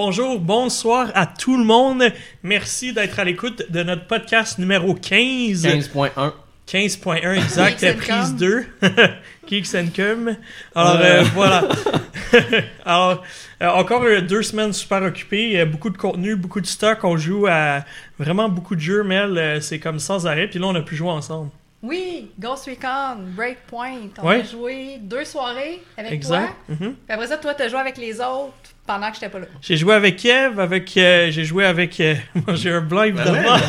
Bonjour, bonsoir à tout le monde. Merci d'être à l'écoute de notre podcast numéro 15. 15.1. 15.1 exact, prise Com. 2. Geeks and Cum. Alors Ouais. euh, voilà. Alors, euh, encore euh, deux semaines super occupées, euh, beaucoup de contenu, beaucoup de stock. On joue à vraiment beaucoup de jeux, Mel. euh, c'est comme sans arrêt. Puis là, on a pu jouer ensemble. Oui, Ghost Recon, Breakpoint. On Ouais. a joué deux soirées avec Exact. toi. Mhm. Puis après ça, toi, t'as joué avec les autres pendant que j'étais pas là. J'ai joué avec Kev, avec euh, j'ai joué avec euh, moi j'ai un blanc évidemment.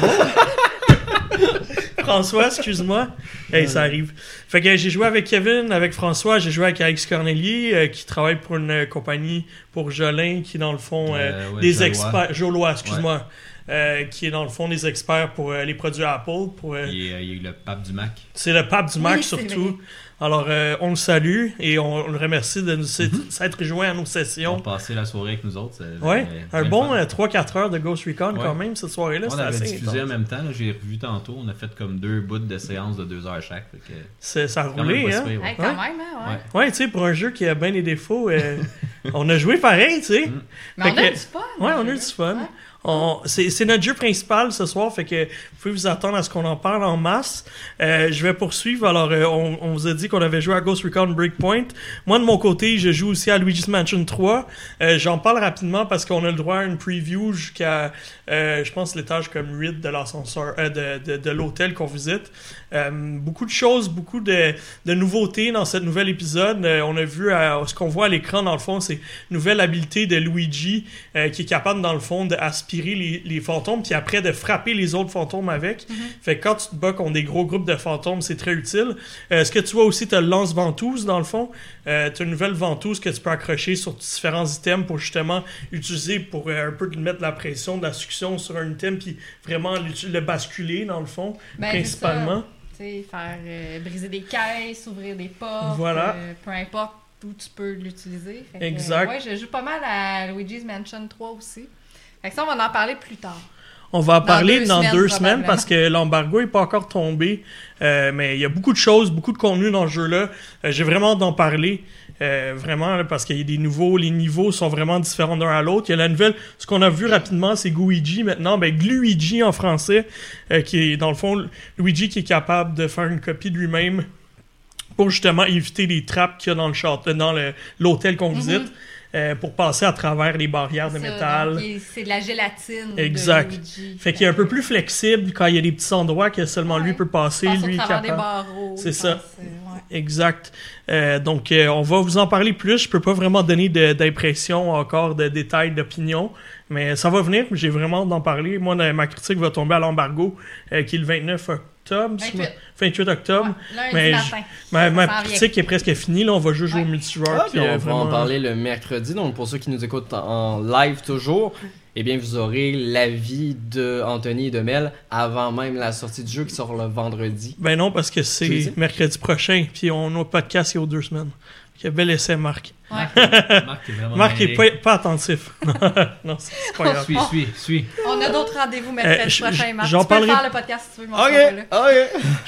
François, excuse-moi. Hey, ça arrive. Fait que j'ai joué avec Kevin, avec François, j'ai joué avec Alex Cornelier euh, qui travaille pour une euh, compagnie pour Jolin qui est dans le fond euh, Euh, ouais, des Jolois. experts Jolois, excuse-moi. euh, qui est dans le fond des experts pour euh, les produits Apple pour euh, Il y a, eu le pape du Mac. c'est le pape du Mac Oui, surtout. Alors euh, on le salue et on, on le remercie de nous s'être joint à nos sessions. passé la soirée avec nous autres. c'est un bon fun. euh, 3-4 heures de Ghost Recon quand même cette soirée-là. On avait diffusé en même temps, j'ai revu tantôt. On a fait comme deux bouts de séances de deux heures chaque. fait que C'est- Ça a roulé, hein? pire, ouais. Hey, quand Ouais. même, hein, ouais. Tu sais, pour un jeu qui a bien des défauts, euh, on a joué pareil, tu sais. Mm. Mais Fait on a eu du fun. Ouais, on a eu du fun. C'est notre jeu principal ce soir, fait que vous pouvez vous attendre à ce qu'on en parle en masse. Euh, je vais poursuivre. Alors, euh, on, vous a dit qu'on avait joué à Ghost Recon Breakpoint. Moi, de mon côté, je joue aussi à Luigi's Mansion 3. Euh, J'en parle rapidement parce qu'on a le droit à une preview jusqu'à, je pense, l'étage comme 8 de l'ascenseur, de, de, de l'hôtel qu'on visite. Beaucoup de choses, beaucoup de, de nouveautés dans ce nouvel épisode. On a vu ce qu'on voit à l'écran, dans le fond, c'est une nouvelle habileté de Luigi qui est capable, dans le fond, d'aspirer les, les fantômes, puis après de frapper les autres fantômes avec. Fait que quand tu te bats contre des gros groupes de fantômes, c'est très utile. Euh, ce que tu vois aussi, tu as le lance-ventouse, dans le fond? Euh, tu as une nouvelle ventouse que tu peux accrocher sur différents items pour justement utiliser pour euh, un peu de mettre de la pression, de la succion sur un item, puis vraiment le basculer, dans le fond, Ben, principalement. Faire euh, briser des caisses, ouvrir des portes. Voilà. euh, peu importe où tu peux l'utiliser. Exact. euh, ouais, je joue pas mal à Luigi's Mansion 3 aussi. Fait que ça, on va en parler plus tard. On va en Dans parler deux dans deux semaines parce que l'embargo n'est pas encore tombé. Euh, mais il y a beaucoup de choses, beaucoup de contenu dans ce jeu-là. Euh, J'ai vraiment hâte d'en parler. euh, vraiment, là, parce qu'il y a des nouveaux, les niveaux sont vraiment différents d'un à l'autre. Il y a la nouvelle, ce qu'on a vu rapidement, c'est Guigi maintenant, ben Gluigi en français, qui est dans le fond Luigi qui est capable de faire une copie de lui-même pour justement éviter les trappes qu'il y a dans le château, dans l'hôtel qu'on visite, euh, pour passer à travers les barrières de Ça, métal. C'est de la gélatine. Exact. De Luigi. Fait qu'il est un peu plus flexible quand il y a des petits endroits que seulement lui peut passer, Passe lui travers des capable. barreaux. C'est ça. ouais. Exact. Euh, donc, euh, on va vous en parler plus. Je peux pas vraiment donner d'impression encore, de détails, d'opinion, mais ça va venir. J'ai vraiment d'en parler. Moi, ma critique va tomber à l'embargo, qui est le 29 octobre. 28. 28 octobre. Ouais, lundi mais matin. Ma, vient. critique est presque finie. Là, on va juste jouer Ouais. au multijoueur. Ah, puis, euh, on va en parler le mercredi. Donc, pour ceux qui nous écoutent en live toujours, eh bien, vous aurez l'avis de Anthony et de Mel avant même la sortie du jeu qui sort le vendredi. Ben non, parce que c'est mercredi prochain. Puis on a podcast il y a deux semaines. Quel bel essai, Marc. Ouais. Marc est vraiment Marc est mêlé. pas, pas attentif. non, c'est pas grave. Suis, suis, suis. On a d'autres rendez-vous mercredi Euh, je- prochain, Marc. j'en Tu peux parlerai- faire le podcast si tu veux, ok.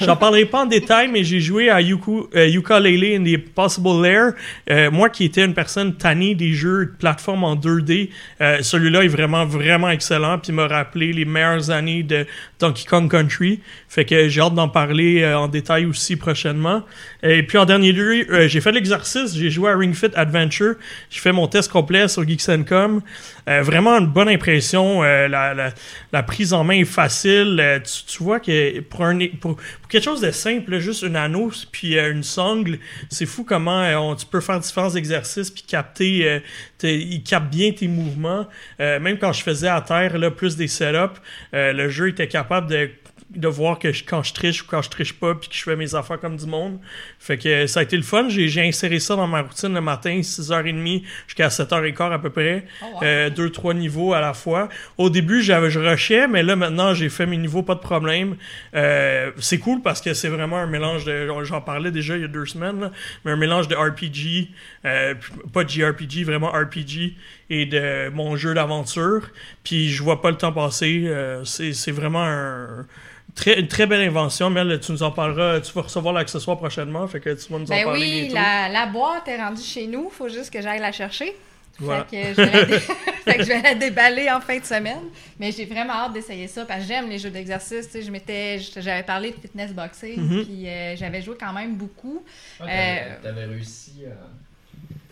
J'en parlerai pas en détail, mais j'ai joué à Yuku, euh, Yooka-Laylee and the Possible Lair. Euh, moi qui étais une personne tannée des jeux de plateforme en 2D, euh, celui-là est vraiment, vraiment excellent, puis m'a rappelé les meilleures années de Donkey Kong Country. Fait que j'ai hâte d'en parler euh, en détail aussi prochainement. Et puis en dernier lieu, euh, j'ai fait l'exercice, j'ai joué à Ring Fit Adventure. J'ai fait mon test complet sur Geeks.com. Euh, vraiment une bonne impression. Euh, la, prise en main est facile. Euh, tu, vois que pour, quelque chose de simple, juste une anneau puis euh, une sangle, c'est fou comment tu peux faire différents exercices puis capter. il capte bien tes mouvements. Même quand je faisais à terre plus des setups, le jeu était capable de de voir que je- quand je triche ou quand je triche pas puis que je fais mes affaires comme du monde. Fait que euh, ça a été le fun. J'ai j'ai inséré ça dans ma routine le matin, 6h30 jusqu'à 7h15 à peu près. Oh, wow. Euh, deux, trois niveaux à la fois. Au début, j'avais, je rushais, mais là, maintenant, j'ai fait mes niveaux, pas de problème. Euh, c'est cool parce que c'est vraiment un mélange de, j'en parlais déjà il y a deux semaines, là, mais un mélange de RPG, euh, pas de JRPG, vraiment RPG, et de mon jeu d'aventure. Puis je vois pas le temps passer. Euh, c'est, c'est vraiment un, très, une très belle invention. Mel, tu nous en parleras, tu vas recevoir l'accessoire prochainement, fait que tu vas nous en Ben parler oui, bientôt. la, la boîte est rendue chez nous. Faut juste que j'aille la chercher. Voilà. Fait, que je vais la dé- fait que je vais la déballer en fin de semaine. Mais j'ai vraiment hâte d'essayer ça parce que j'aime les jeux d'exercice. Tu sais, je m'étais, je- j'avais parlé de fitness boxing, Mhm. puis euh, j'avais joué quand même beaucoup. Ah, Euh, T'avais réussi à.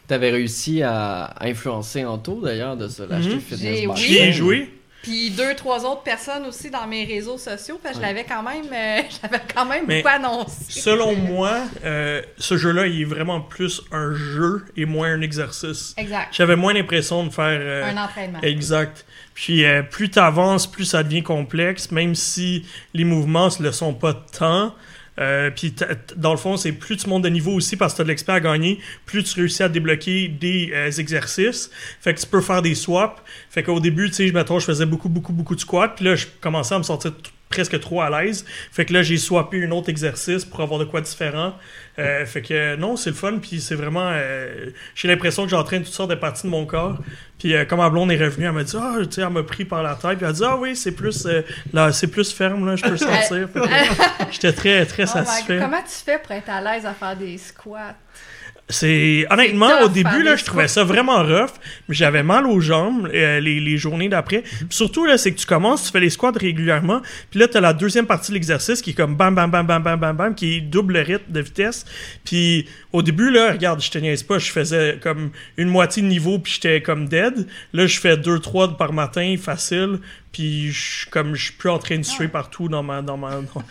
T'avais réussi à influencer Anto d'ailleurs de se l'acheter Mhm. fitness J'ai- boxing. J'y ai joué. Puis deux, trois autres personnes aussi dans mes réseaux sociaux, parce que je l'avais quand même, euh, j'avais quand même Mais beaucoup annoncé. Selon moi, euh, ce jeu-là, il est vraiment plus un jeu et moins un exercice. Exact. J'avais moins l'impression de faire. euh, Un entraînement. Exact. Puis euh, plus tu avances, plus ça devient complexe, même si les mouvements ne le sont pas tant. Euh, puis dans le fond, c'est plus tu montes de niveau aussi parce que tu as de l'expert à gagner, plus tu réussis à débloquer des euh, exercices. Fait que tu peux faire des swaps. Fait qu'au début, tu sais, mettons, je faisais beaucoup, beaucoup, beaucoup de squats. Puis là, je commençais à me sentir t- presque trop à l'aise. Fait que là, j'ai swappé un autre exercice pour avoir de quoi différent. Euh, fait que euh, non, c'est le fun. Puis c'est vraiment. euh, j'ai l'impression que j'entraîne toutes sortes de parties de mon corps. Puis euh, quand ma blonde est revenue, elle m'a dit Ah, tu sais, elle m'a pris par la tête. Puis elle a dit Ah oui, c'est plus, euh, là, c'est plus ferme, là, je peux le sentir. J'étais très, très Oh God, satisfait. Comment tu fais pour être à l'aise à faire des squats? C'est honnêtement au début là, je trouvais ça vraiment rough, mais j'avais mal aux jambes euh, les, les journées d'après. Puis Surtout là, c'est que tu commences, tu fais les squats régulièrement, puis là tu as la deuxième partie de l'exercice qui est comme bam bam bam bam bam bam bam qui est double rythme de vitesse. Puis au début là, regarde, je te niaise pas, je faisais comme une moitié de niveau puis j'étais comme dead. Là, je fais deux trois par matin facile. Puis je comme je suis plus en train de suer partout dans ma dans ma dans-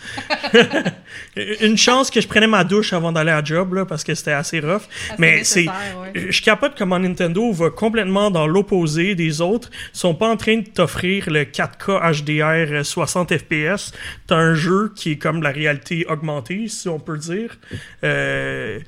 une chance que je prenais ma douche avant d'aller à job là parce que c'était assez rough. Ah, Mais c'est ouais. je capote comment Nintendo va complètement dans l'opposé des autres. Ils sont pas en train de t'offrir le 4K HDR euh, 60 FPS. T'as un jeu qui est comme la réalité augmentée, si on peut dire, euh,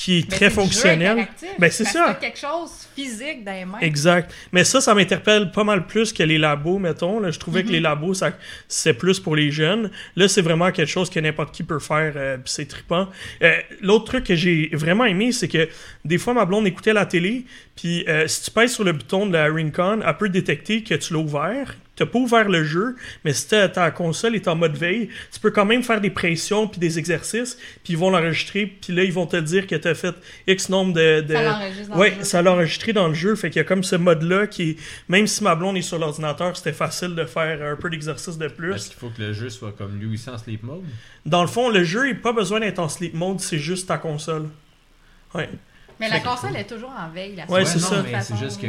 qui est Mais très fonctionnel. Ben, c'est ça. quelque chose physique dans les mains. Exact. Mais ça, ça m'interpelle pas mal plus que les labos, mettons. Là, je trouvais Mhm. que les labos, ça, c'est plus pour les jeunes. Là, c'est vraiment quelque chose que n'importe qui peut faire, euh, pis c'est trippant. Euh, L'autre truc que j'ai vraiment aimé, c'est que des fois, ma blonde écoutait la télé, puis euh, si tu pèses sur le bouton de la Rincon, elle peut détecter que tu l'as ouvert. T'as pas ouvert le jeu, mais si ta, ta console est en mode veille, tu peux quand même faire des pressions puis des exercices, puis ils vont l'enregistrer, puis là, ils vont te dire que t'as fait X nombre de... de... Ça l'enregistre dans Ouais, le jeu. ça l'a enregistré dans le jeu, fait qu'il y a comme ce mode-là qui est, même si ma blonde est sur l'ordinateur, c'était facile de faire un peu d'exercice de Est-ce plus. qu'il faut que le jeu soit comme lui aussi en sleep mode? Dans le fond, le jeu, il n'a pas besoin d'être en sleep mode, c'est juste ta console. Ouais. Mais la console est toujours en veille. La Ouais, c'est ça. c'est juste que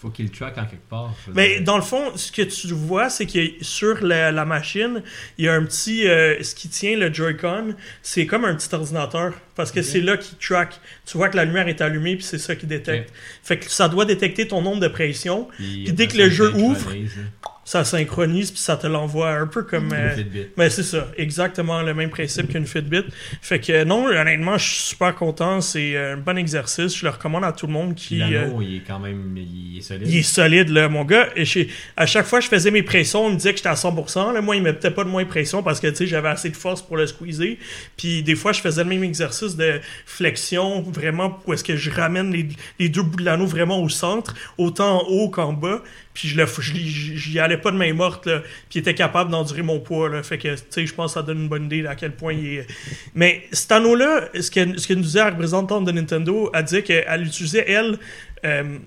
faut qu'il le track en quelque part. Mais dans le fond, ce que tu vois, c'est que sur la, la machine, il y a un petit. euh, ce qui tient le Joy-Con, c'est comme un petit ordinateur. Parce que c'est là qu'il track. Tu vois que la lumière est allumée, puis c'est ça qui détecte. Fait que ça doit détecter ton nombre de pression, Puis puis dès que le jeu ouvre, là. Ça synchronise, puis ça te l'envoie un peu comme. Le euh, Fitbit. Mais c'est ça, exactement le même principe qu'une Fitbit. Fait que non, honnêtement, je suis super content. C'est euh, un bon exercice. Je le recommande à tout le monde qui. euh, l'anneau, il est quand même il est solide. il est solide, là, mon gars. Et à chaque fois que je faisais mes pressions, on me disait que j'étais à 100%. Là, moi, il me mettait pas de moins de pression parce que tu sais, j'avais assez de force pour le squeezer. Puis des fois, je faisais le même exercice de flexion, vraiment, où est-ce que je ramène les, les deux bouts de l'anneau vraiment au centre, autant en haut qu'en bas. Puis je j'y allais pas de main morte, là. Puis il était capable d'endurer mon poids, là. Fait que, tu sais, je pense que ça donne une bonne idée à quel point il est. Mais cet anneau-là, ce que, ce que nous disait la représentante de Nintendo, elle disait qu'elle utilisait, elle, euh,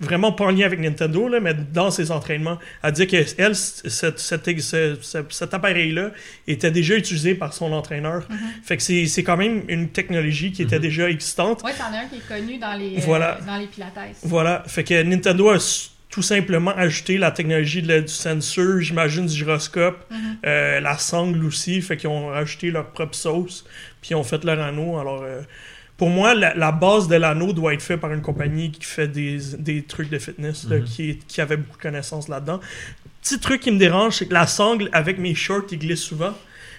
vraiment pas en lien avec Nintendo, là, mais dans ses entraînements. Elle dit que elle, cette- cette- ce- ce- cet appareil-là était déjà utilisé par son entraîneur. Fait que c'est c'est quand même une technologie qui était Mhm. déjà existante. Ouais, t'en as un qui est connu dans les, euh, Voilà. dans les pilates. Voilà. Fait que Nintendo a tout simplement ajouté la technologie de du sensor, j'imagine du gyroscope, Mhm. euh, la sangle aussi. Fait qu'ils ont rajouté leur propre sauce, puis ils ont fait leur anneau. Alors, euh, pour moi, la, la base de l'anneau doit être faite par une compagnie qui fait des, des trucs de fitness, là, Mhm. qui, qui avait beaucoup de connaissances là-dedans. Petit truc qui me dérange, c'est que la sangle, avec mes shorts, il glisse souvent.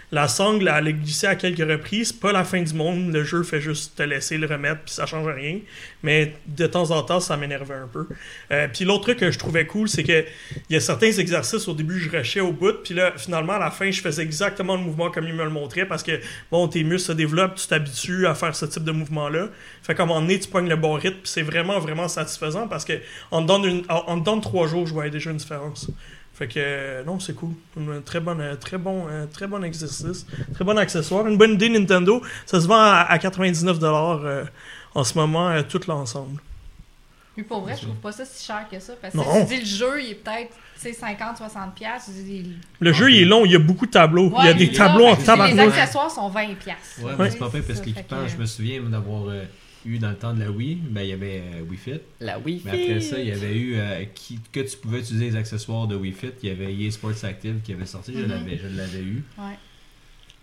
La sangle, elle a glissé à quelques reprises. Pas la fin du monde. Le jeu fait juste te laisser le remettre, puis ça change rien. Mais de temps en temps, ça m'énervait un peu. Euh, puis l'autre truc que je trouvais cool, c'est que il y a certains exercices, au début, je rushais au bout. Puis là, finalement, à la fin, je faisais exactement le mouvement comme il me le montrait. Parce que, bon, tes muscles se développent, tu t'habitues à faire ce type de mouvement-là. Fait qu'à un moment donné, tu pognes le bon rythme. Puis c'est vraiment, vraiment satisfaisant. Parce que en trois jours, je voyais déjà une différence. Fait que euh, non, c'est cool. Un très bon, très bon, très bon exercice, très bon accessoire. Une bonne idée Nintendo. Ça se vend à, à 99$ euh, en ce moment, euh, tout l'ensemble. Mais pour vrai, je trouve pas ça si cher que ça. Parce que Non. si tu dis le jeu, il est peut-être tu sais, 50-60$, piastres, tu dis. Le jeu, il est long, il y a beaucoup de tableaux. il y a des tableaux en fait que Les tabarnak. accessoires sont 20$. piastres. Ouais, mais c'est pas pire parce que fait l'équipement, que- je me souviens d'avoir euh, eu dans le temps de la Wii, ben il y avait euh, Wii Fit. La Wii Mais après ça, il y avait eu euh, qui, que tu pouvais utiliser les accessoires de Wii Fit. Il y avait EA Sports Active qui avait sorti, je Mhm. l'avais je l'avais eu. Ouais.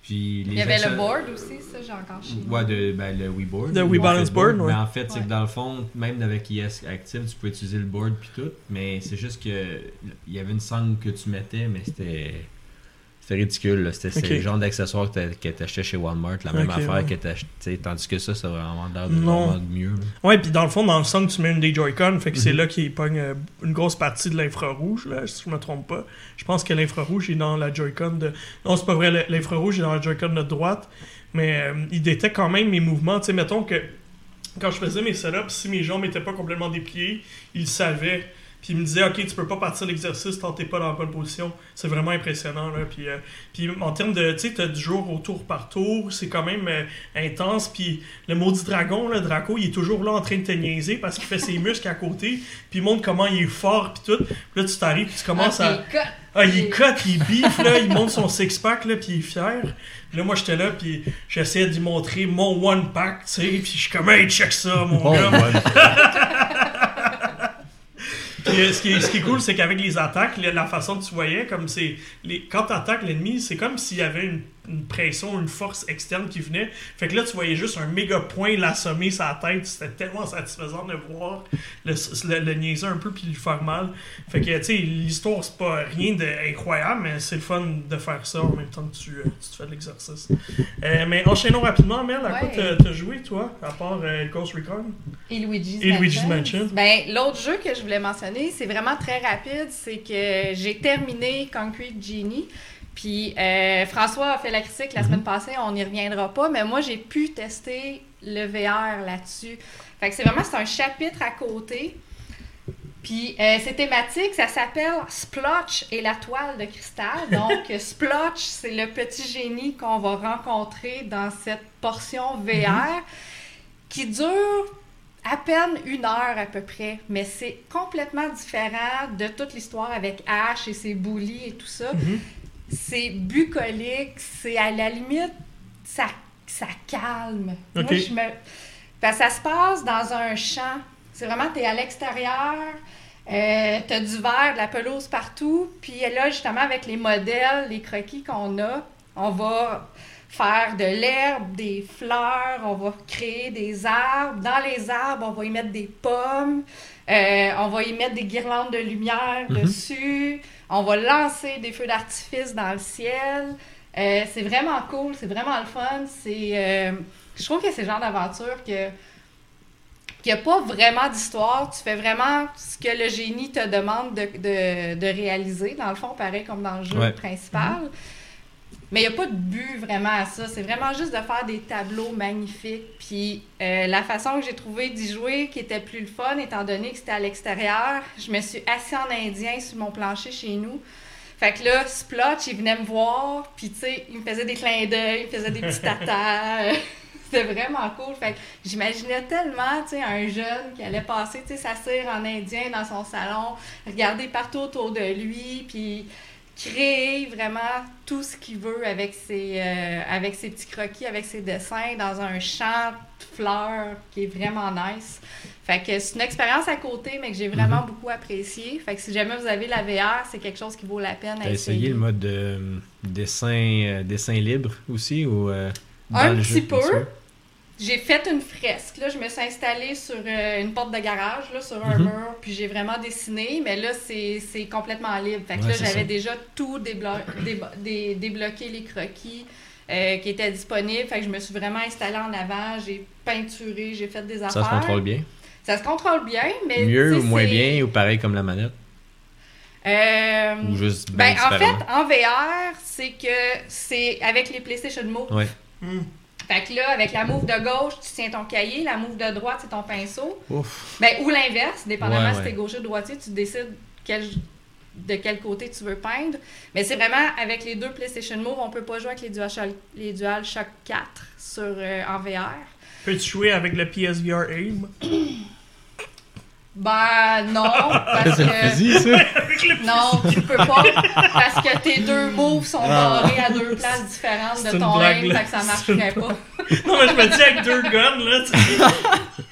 Puis les Il y avait le board aussi, ça, j'ai encore chez moi. Ouais, de, ben, le Wii Board. Le Wii Fit Balance Board, ouais. Mais en fait, c'est Ouais. que dans le fond, même avec ES Active, tu peux utiliser le board puis tout. Mais c'est juste que il y avait une sangle que tu mettais, mais c'était. C'était ridicule. C'était c'est Ok. le genre d'accessoire que t'a- que t'achetais chez Walmart, la même affaire ouais. que t'achetais. Tandis que ça, ça va vraiment l'air de, Non. vraiment de mieux. là. Ouais, puis dans le fond, dans le son, tu mets une des Joy-Con, fait que c'est Mhm. là qu'il pogne euh, une grosse partie de l'infrarouge, là, si je me trompe pas. Je pense que l'infrarouge est dans la Joy-Con de. Non, c'est pas vrai, l'infrarouge est dans la Joy-Con de droite, mais euh, il détecte quand même mes mouvements. Tu sais, mettons que quand je faisais mes setups, si mes jambes étaient pas complètement dépliées, il savait. Puis il me disait, OK, tu peux pas partir l'exercice tant t'es pas dans la bonne position. C'est vraiment impressionnant. Là. Puis, euh, puis en termes de, tu sais, t'as du jour au tour par tour, c'est quand même euh, intense. Puis le maudit dragon, là, Draco, il est toujours là en train de te niaiser parce qu'il fait ses muscles à côté. Puis il montre comment il est fort, puis tout. Puis là, tu t'arrives, puis tu commences Ah, à... puis il cote. Ah, il cut, il biffe, là, il monte son six-pack, là, puis il est fier. Puis là, moi, j'étais là, puis j'essayais de lui montrer mon one-pack, tu sais, puis je suis comme, hey, check ça, mon gars. Puis, euh, ce, qui est, ce qui est cool, c'est qu'avec les attaques, la, façon que tu voyais, comme c'est. Quand tu attaques l'ennemi, c'est comme s'il y avait une, une pression, une force externe qui venait. Fait que là, tu voyais juste un méga point l'assommer sa tête. C'était tellement satisfaisant de voir le, le, le niaiser un peu puis lui faire mal. Fait que, tu sais, l'histoire, c'est pas rien d'incroyable, mais c'est le fun de faire ça en même temps que tu, euh, tu te fais de l'exercice. Euh, mais enchaînons rapidement, Mel, à quoi Ouais. t'as- t'as joué, toi, à part euh, Ghost Recon? Et Luigi's Et Luigi's Mansion. Mansion. Ben, l'autre jeu que je voulais mentionner, c'est vraiment très rapide. C'est que j'ai terminé Concrete Genie. Puis euh, François a fait la critique la semaine passée, on n'y reviendra pas, mais moi j'ai pu tester le VR là-dessus. Fait que c'est vraiment c'est un chapitre à côté. Puis euh, c'est thématique, ça s'appelle Splotch et la toile de cristal. Donc Splotch, c'est le petit génie qu'on va rencontrer dans cette portion VR qui dure à peine une heure à peu près, mais c'est complètement différent de toute l'histoire avec Ash et ses bullies et tout ça. Mhm. C'est bucolique, c'est à la limite, ça, ça calme. Moi, je me... Que ça se passe dans un champ. C'est vraiment, t'es à l'extérieur, euh, t'as du verre, de la pelouse partout, puis là, justement, avec les modèles, les croquis qu'on a, on va faire de l'herbe, des fleurs, on va créer des arbres. Dans les arbres, on va y mettre des pommes, euh, on va y mettre des guirlandes de lumière Mhm. dessus, on va lancer des feux d'artifice dans le ciel. Euh, c'est vraiment cool, c'est vraiment le fun. C'est, euh, je trouve que c'est le genre d'aventure que qu'il n'y a pas vraiment d'histoire. Tu fais vraiment ce que le génie te demande de, de- de réaliser, dans le fond, pareil comme dans le jeu Ouais. principal. Mais il n'y a pas de but vraiment à ça. C'est vraiment juste de faire des tableaux magnifiques. Puis euh, la façon que j'ai trouvé d'y jouer, qui était plus le fun, étant donné que c'était à l'extérieur, je me suis assis en indien sur mon plancher chez nous. Fait que là, Splotch, il venait me voir, puis tu sais, il me faisait des clins d'œil, il me faisait des petits tatas. C'était vraiment cool. Fait que j'imaginais tellement, tu sais, un jeune qui allait passer, tu sais, s'asseoir en indien dans son salon, regarder partout autour de lui, puis créer vraiment tout ce qu'il veut avec ses, euh, avec ses petits croquis, avec ses dessins, dans un champ de fleurs qui est vraiment nice. Fait que c'est une expérience à côté, mais que j'ai vraiment Mhm. beaucoup apprécié. Fait que si jamais vous avez la VR, c'est quelque chose qui vaut la peine à T'as essayer. essayé le mode euh, dessin, euh, dessin libre aussi ou euh, dans Un le petit jeu, peu. J'ai fait une fresque. Là, je me suis installée sur euh, une porte de garage, là, sur un Mhm. mur, puis j'ai vraiment dessiné, mais là, c'est c'est complètement libre. Fait que Ouais, là, j'avais déjà tout déblo- débo- dé- débloqué les croquis euh, qui étaient disponibles. Fait que je me suis vraiment installée en avant, j'ai peinturé, j'ai fait des affaires. Ça se contrôle bien? Ça se contrôle bien, mais. Mieux ou moins bien ou pareil comme la manette? Euh, ou juste ben, bien en fait, en VR, c'est que c'est avec les PlayStation Move. Ouais. Hmm. Fait que là, avec la move de gauche, tu tiens ton cahier, la move de droite, c'est ton pinceau. Ouf. Ben, ou l'inverse, dépendamment Ouais, si t'es gaucher ou droitier, tu décides quel- de quel côté tu veux peindre. Mais c'est vraiment avec les deux PlayStation Move, on peut pas jouer avec les DualShock, les DualShock 4 sur, euh, en VR. Peux-tu jouer avec le PSVR AIM? Ben non, parce que. fusil, ça. Non, tu peux pas. Parce que tes deux moves sont barrés à deux places différentes de ton blague, aim, là. fait que ça marcherait pas. Non, mais je me dis avec deux guns, là, tu sais.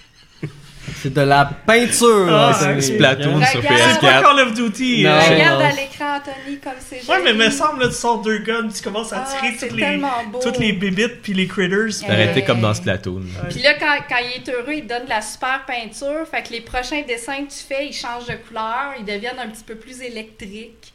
C'est de la peinture. Ah, c'est Splatoon sur Regarde. C'est pas PS4. Call of Duty. Non. euh, Regarde non. à l'écran, Anthony, comme c'est Ouais, mais joli. me semble, là, tu sors deux guns, tu commences à Ah, tirer toutes les, toutes les bébites puis les critters. Arrêtez comme dans Splatoon. Ouais. Puis là, quand, quand il est heureux, il te donne de la super peinture. Fait que les prochains dessins que tu fais, ils changent de couleur. Ils deviennent un petit peu plus électriques.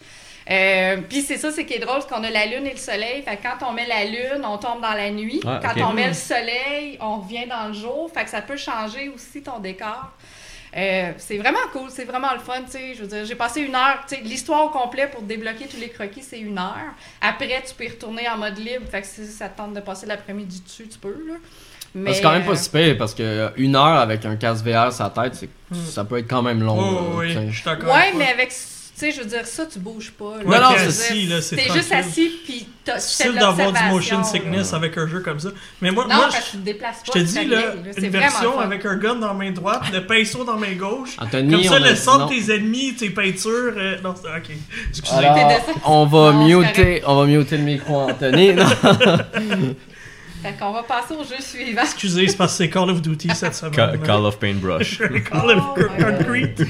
Euh, puis c'est ça, c'est qui est drôle, c'est qu'on a la lune et le soleil. Fait que quand on met la lune, on tombe dans la nuit. Ah, quand on met le soleil, on revient dans le jour. Fait que ça peut changer aussi ton décor. Euh, c'est vraiment cool, c'est vraiment le fun, tu sais. Je veux dire, j'ai passé une heure, tu sais, l'histoire au complet pour débloquer tous les croquis, c'est une heure. Après, tu peux y retourner en mode libre, fait que si ça te tente de passer l'après-midi dessus, tu peux, là. Mais, C'est quand même euh, pas si pire parce que une heure avec un casque VR sur la tête, Hmm. ça peut être quand même long. Oh, là, oui, je suis d'accord. Ouais, mais avec, sais, je veux dire, ça, tu bouges pas. là. Ouais, Non, non, t'es c'est- assis, là, c'est T'es juste assis, puis t'as- tu difficile d'avoir du motion sickness avec un jeu comme ça. Mais moi, Non, moi parce que je, tu te déplaces je pas. te ça dis, là, une version avec un gun dans la main droite, le pinceau dans la main gauche. Anthony, Comme ça, le sang de tes ennemis, tes peintures. euh, Non, c'est- ok. Excusez. Alors, on va Non, c'est muter, on va muter le micro, Anthony. Fait qu'on va passer au jeu suivant. Excusez, c'est parce que c'est Call of Duty cette semaine. Ca- Call of Paintbrush. Call of Oh. Concrete.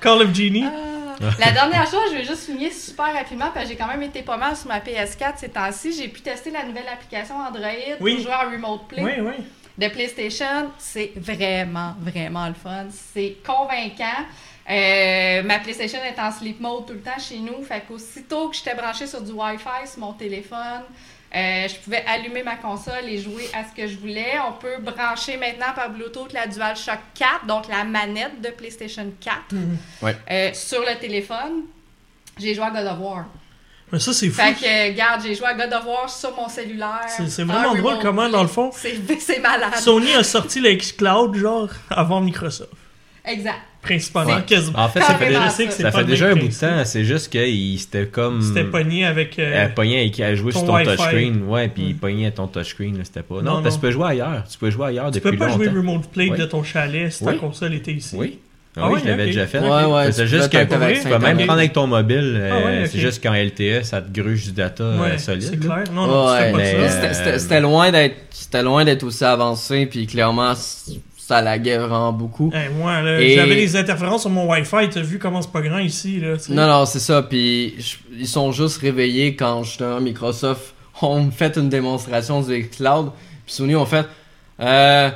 Call of Genie. Ah. La dernière chose, je vais juste souligner super rapidement, parce que j'ai quand même été pas mal sur ma PS4 ces temps-ci. J'ai pu tester la nouvelle application Android Oui. pour jouer en Remote Play Oui, oui. de PlayStation. C'est vraiment, vraiment le fun. C'est convaincant. Euh, ma PlayStation est en sleep mode tout le temps chez nous. Fait qu'aussitôt que j'étais branchée sur du Wi-Fi sur mon téléphone, euh, je pouvais allumer ma console et jouer à ce que je voulais. On peut brancher maintenant par Bluetooth la DualShock 4, donc la manette de PlayStation 4, Ouais. euh, sur le téléphone. J'ai joué à God of War. Mais ça, c'est fou. Fait que, regarde, j'ai joué à God of War sur mon cellulaire. C'est- c'est en vraiment drôle remote comment, dans le fond, C'est c'est malade. Sony a sorti le xCloud, genre, avant Microsoft. Exact. Principalement, Ouais. quasiment. En fait, ça fait déjà, ça fait un bout de temps. C'est juste qu'il c'était comme. C'était pogné avec. euh, Elle pognait et a joué ton sur ton touchscreen. Ouais, puis Mm. il pognait ton touchscreen, c'était pas. Non, Non, parce que tu peux jouer ailleurs. Tu peux jouer ailleurs tu depuis peux pas longtemps. jouer Remote Play Oui. de ton chalet si ta Oui. console était ici. Oui. Ah oui, oui, je l'avais déjà fait. Ouais, ouais. C'est tu juste que avec tu tu peux même prendre avec ton mobile. euh, Ah ouais, C'est juste qu'en LTE, ça te gruge du data euh, Ouais, solide. c'est clair. Non, non, tu euh, c'était- loin d'être c'était loin d'être aussi avancé puis clairement ça laguait vraiment beaucoup. Hey, moi, là, Et- j'avais des interférences sur mon Wi-Fi. T'as vu comment c'est pas grand ici, là. Non non, c'est ça puis je- ils sont juste réveillés quand justement Microsoft ont fait une démonstration du cloud puis Sony ont fait euh,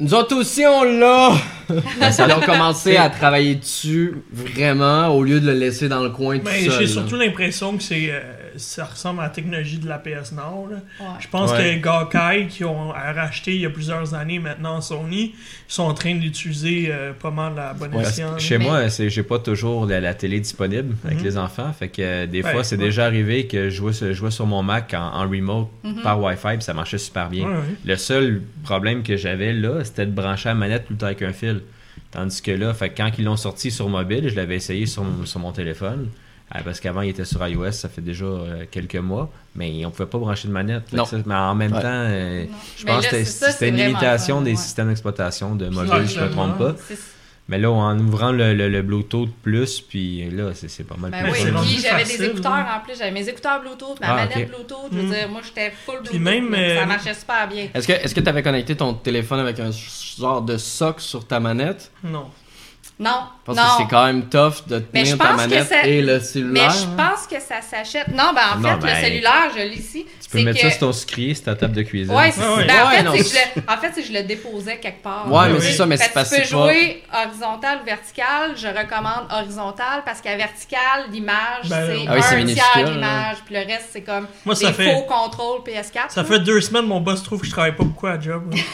nous autres aussi on l'a. Ils ont commencé à travailler dessus vraiment au lieu de le laisser dans le coin tout Mais seul. j'ai surtout l'impression que c'est euh, ça ressemble à la technologie de la PS. Ouais. Je pense Ouais. que Gawkai, qui ont racheté il y a plusieurs années maintenant Sony, sont en train d'utiliser euh, pas mal la bonne Ouais. Chez Mais- moi, c'est j'ai pas toujours la, la télé disponible avec Mhm. les enfants. Fait que euh, des fois, c'est ouais. déjà arrivé que je jouais, je jouais sur mon Mac en, en remote Mhm. par Wi-Fi, puis ça marchait super bien. Ouais, ouais. Le seul problème que j'avais là, c'était de brancher la manette tout le temps avec un fil. Tandis que là, fait quand ils l'ont sorti sur mobile, je l'avais essayé sur, mon- sur mon téléphone. Euh, parce qu'avant, il était sur iOS, ça fait déjà euh, quelques mois. Mais on pouvait pas brancher de manette. Non. ça- mais en même Ouais. temps, euh, je Mais pense là, que c'est c'était une limitation fun, des ouais. systèmes d'exploitation de mobile, je me clairement. trompe pas. Mais là, en ouvrant le, le- le Bluetooth Plus, puis là, c'est c'est pas mal Ben plus oui, puis j'avais facile, des écouteurs en plus. J'avais mes écouteurs Bluetooth, ma Ah, manette. Bluetooth. Je veux Mm. dire, moi, j'étais full Bluetooth. Puis même, là, euh, Ça marchait super bien. Est-ce que est-ce que tu avais connecté ton téléphone avec un genre de sock sur ta manette? Non. Non, Parce non. que c'est quand même tough de Mais tenir ta manette ça- et le Mais cellulaire. je pense que ça s'achète. Non, ben en Non, fait, ben, le cellulaire, je l'ai ici. Tu peux mettre que... ça sur ton sucrier, sur ta table de cuisine. Ouais, c'est Ouais, ouais. ben, en, Ouais, fait, c'est que je le... en fait, c'est que je le déposais quelque part. Ouais, mais Oui. c'est ça, mais Fait c'est que parce tu que peux c'est pas- jouer horizontal ou vertical. Je recommande horizontal parce qu'à vertical, l'image, Ben, c'est Ah oui, c'est un tiers l'image. Puis le reste, c'est comme Moi, des ça fait, faux contrôles PS4. ça fait deux semaines mon boss trouve que je travaille pas beaucoup à job.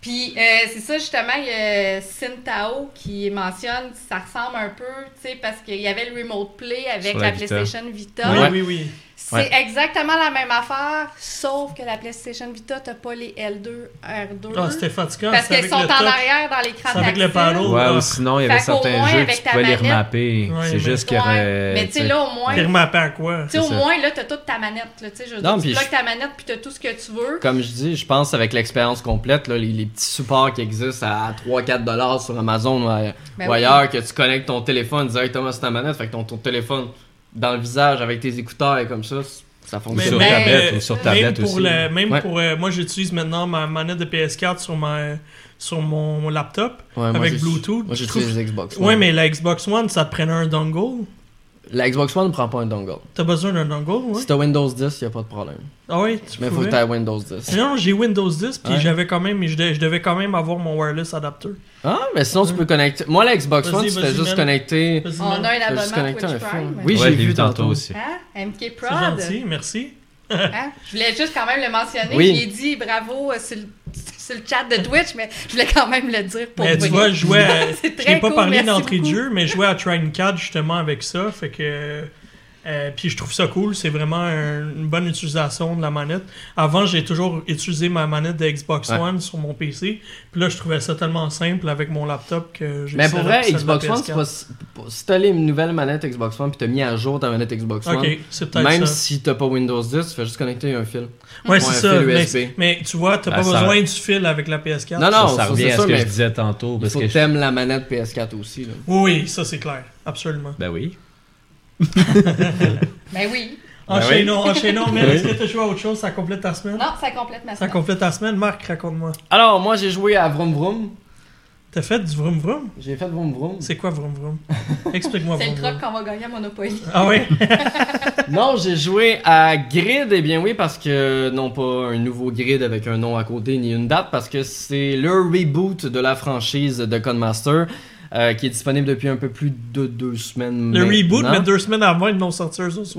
Puis euh, c'est ça justement, il y a Sintao qui mentionne ça ressemble un peu, tu sais, parce qu'il y avait le Remote Play avec la, la Vita. PlayStation Vita. Oui, Ouais. oui, oui. C'est Ouais. exactement la même affaire, sauf que la PlayStation Vita, t'as pas les L2, R2. Ah, c'était fatigant. parce qu'elles sont en arrière dans l'écran C'est avec le tactile. paddle. Ouais, ou sinon, il y avait certains moins, jeux que tu ta pouvais les manette- remapper. Ouais, c'est juste qu'il y aurait. mais tu sais, là, au moins, Puis remapper à quoi? tu sais, au moins, là, t'as toute ta manette, là, tu sais, je veux Non, dire, puis tu je- bloques ta manette, puis t'as tout ce que tu veux. Comme je dis, je pense avec l'expérience complète, là, les, les petits supports qui existent à 3-4 dollars sur Amazon ou, à- Ben ou oui. ailleurs, que tu connectes ton téléphone directement sur ta manette, fait que ton, ton téléphone dans le visage avec tes écouteurs et comme ça, ça fonctionne. sur Mais- tablette, ou sur Même tablette pour aussi. le, même Ouais. pour euh, moi j'utilise maintenant ma manette de PS4 sur ma sur mon laptop Ouais, avec Bluetooth. Moi j'utilise trouve- les Xbox. Ouais, mais la Xbox One, ça te prenait un dongle. La Xbox One ne prend pas un dongle. T'as besoin d'un dongle, ouais? Si t'as Windows 10, y a pas de problème. Ah oui, tu Mais faut que pouvais? t'aies Windows 10. Non, j'ai Windows 10 puis Ouais. j'avais quand même je, de- je devais quand même avoir mon wireless adapter. Ah, mais sinon tu peux connecter. Moi, la Xbox One, tu fais juste connecter. On a un abonnement connecter Twitch un Prime. film. Oui, Ouais, j'ai je l'ai vu tantôt. aussi. Hein? MK C'est Prod. gentil, merci. Hein? Je voulais juste quand même le mentionner. Oui. J'ai dit bravo euh, sur le, sur le chat de Twitch, mais je voulais quand même le dire pour Mais tu vrai. vois, je jouais à, Je n'ai pas cool, parlé d'entrée de jeu, mais je jouais à Trine 4 justement avec ça. Fait que. Euh, puis je trouve ça cool, c'est vraiment un- une bonne utilisation de la manette. Avant, j'ai toujours utilisé ma manette de Xbox Ouais. One sur mon PC. Puis là, je trouvais ça tellement simple avec mon laptop que j'ai Mais pour vrai, celle de la Xbox One, c'est PS4. pas. si- t'as les nouvelles manettes Xbox One puis t'as mis à jour ta manette Xbox One, Ok, c'est peut-être même ça. si t'as pas Windows 10, tu fais juste connecter un fil. Ouais, ou c'est ça. Mais, tu vois, t'as Ben, pas ça- besoin du fil avec la PS4. Non, non, ça ça, revient à ce que mais je disais tantôt. Parce faut que que je- t'aimes la manette PS4 aussi. Là. Oui, ça c'est clair. Absolument. Ben oui. Ben oui. Enchaînons, enchaînons. Mais Oui. est-ce que tu as joué à autre chose? Ça complète ta semaine? Non, ça complète ma Ça semaine. complète ta semaine? Marc, raconte-moi. Alors, moi, j'ai joué à Vroom Vroom. T'as fait du vroom vroom? J'ai fait Vroom Vroom. C'est quoi vroom vroom? Explique-moi C'est le truc qu'on va gagner à Monopoly. Ah ouais Non, j'ai joué à Grid, eh bien oui, parce que non pas un nouveau Grid avec un nom à côté ni une date, parce que c'est le reboot de la franchise de Codemaster, euh, qui est disponible depuis un peu plus de deux semaines. Le reboot, mais deux semaines avant, ils l'ont sorti sur Switch.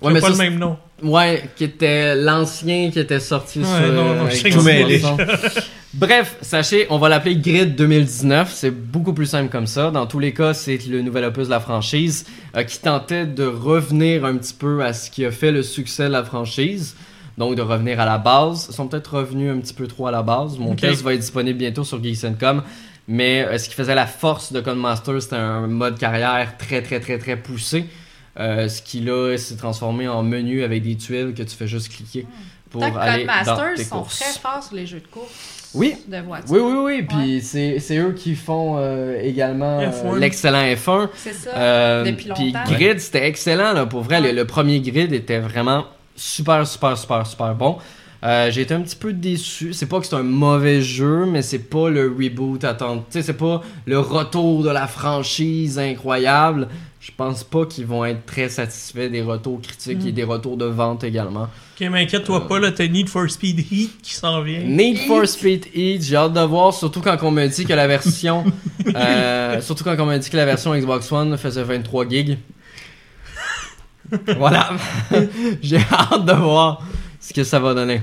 Ouais, Ouais, mais pas ça, le même nom. Ouais, qui était l'ancien qui était sorti Ouais, sur. non, non, je mêlé. One. Bref, sachez, on va l'appeler Grid 2019. C'est beaucoup plus simple comme ça. Dans tous les cas, c'est le nouvel opus de la franchise euh, qui tentait de revenir un petit peu à ce qui a fait le succès de la franchise. Donc de revenir à la base. Ils sont peut-être revenus un petit peu trop à la base. Mon Ok. test va être disponible bientôt sur Geeks.com. Mais euh, ce qui faisait la force de Codemaster, c'était un mode carrière très très très très poussé. Euh, ce qui là s'est transformé en menu avec des tuiles que tu fais juste cliquer pour Tant que aller dans Codemasters tes sont courses. très forts sur les jeux de course Oui, de voiture. oui, oui, oui. Puis c'est c'est eux qui font euh, également euh, F1. l'excellent F1. C'est ça. Euh, depuis Puis longtemps. Grid, c'était excellent là, pour vrai. Ouais. Le, le premier Grid était vraiment super, super, super, super bon. Euh, J'ai été un petit peu déçu. C'est pas que c'est un mauvais jeu, mais c'est pas le reboot attendu. C'est pas le retour de la franchise incroyable. Je pense pas qu'ils vont être très satisfaits des retours critiques Mm. et des retours de vente également. Ok, mais inquiète-toi Euh. pas, là, t'as Need for Speed Heat qui s'en vient. Need for. Speed Heat, j'ai hâte de voir, surtout quand on me dit que la version, euh, surtout quand on m'a dit que la version Xbox One faisait 23 gigs. voilà, j'ai hâte de voir ce que ça va donner.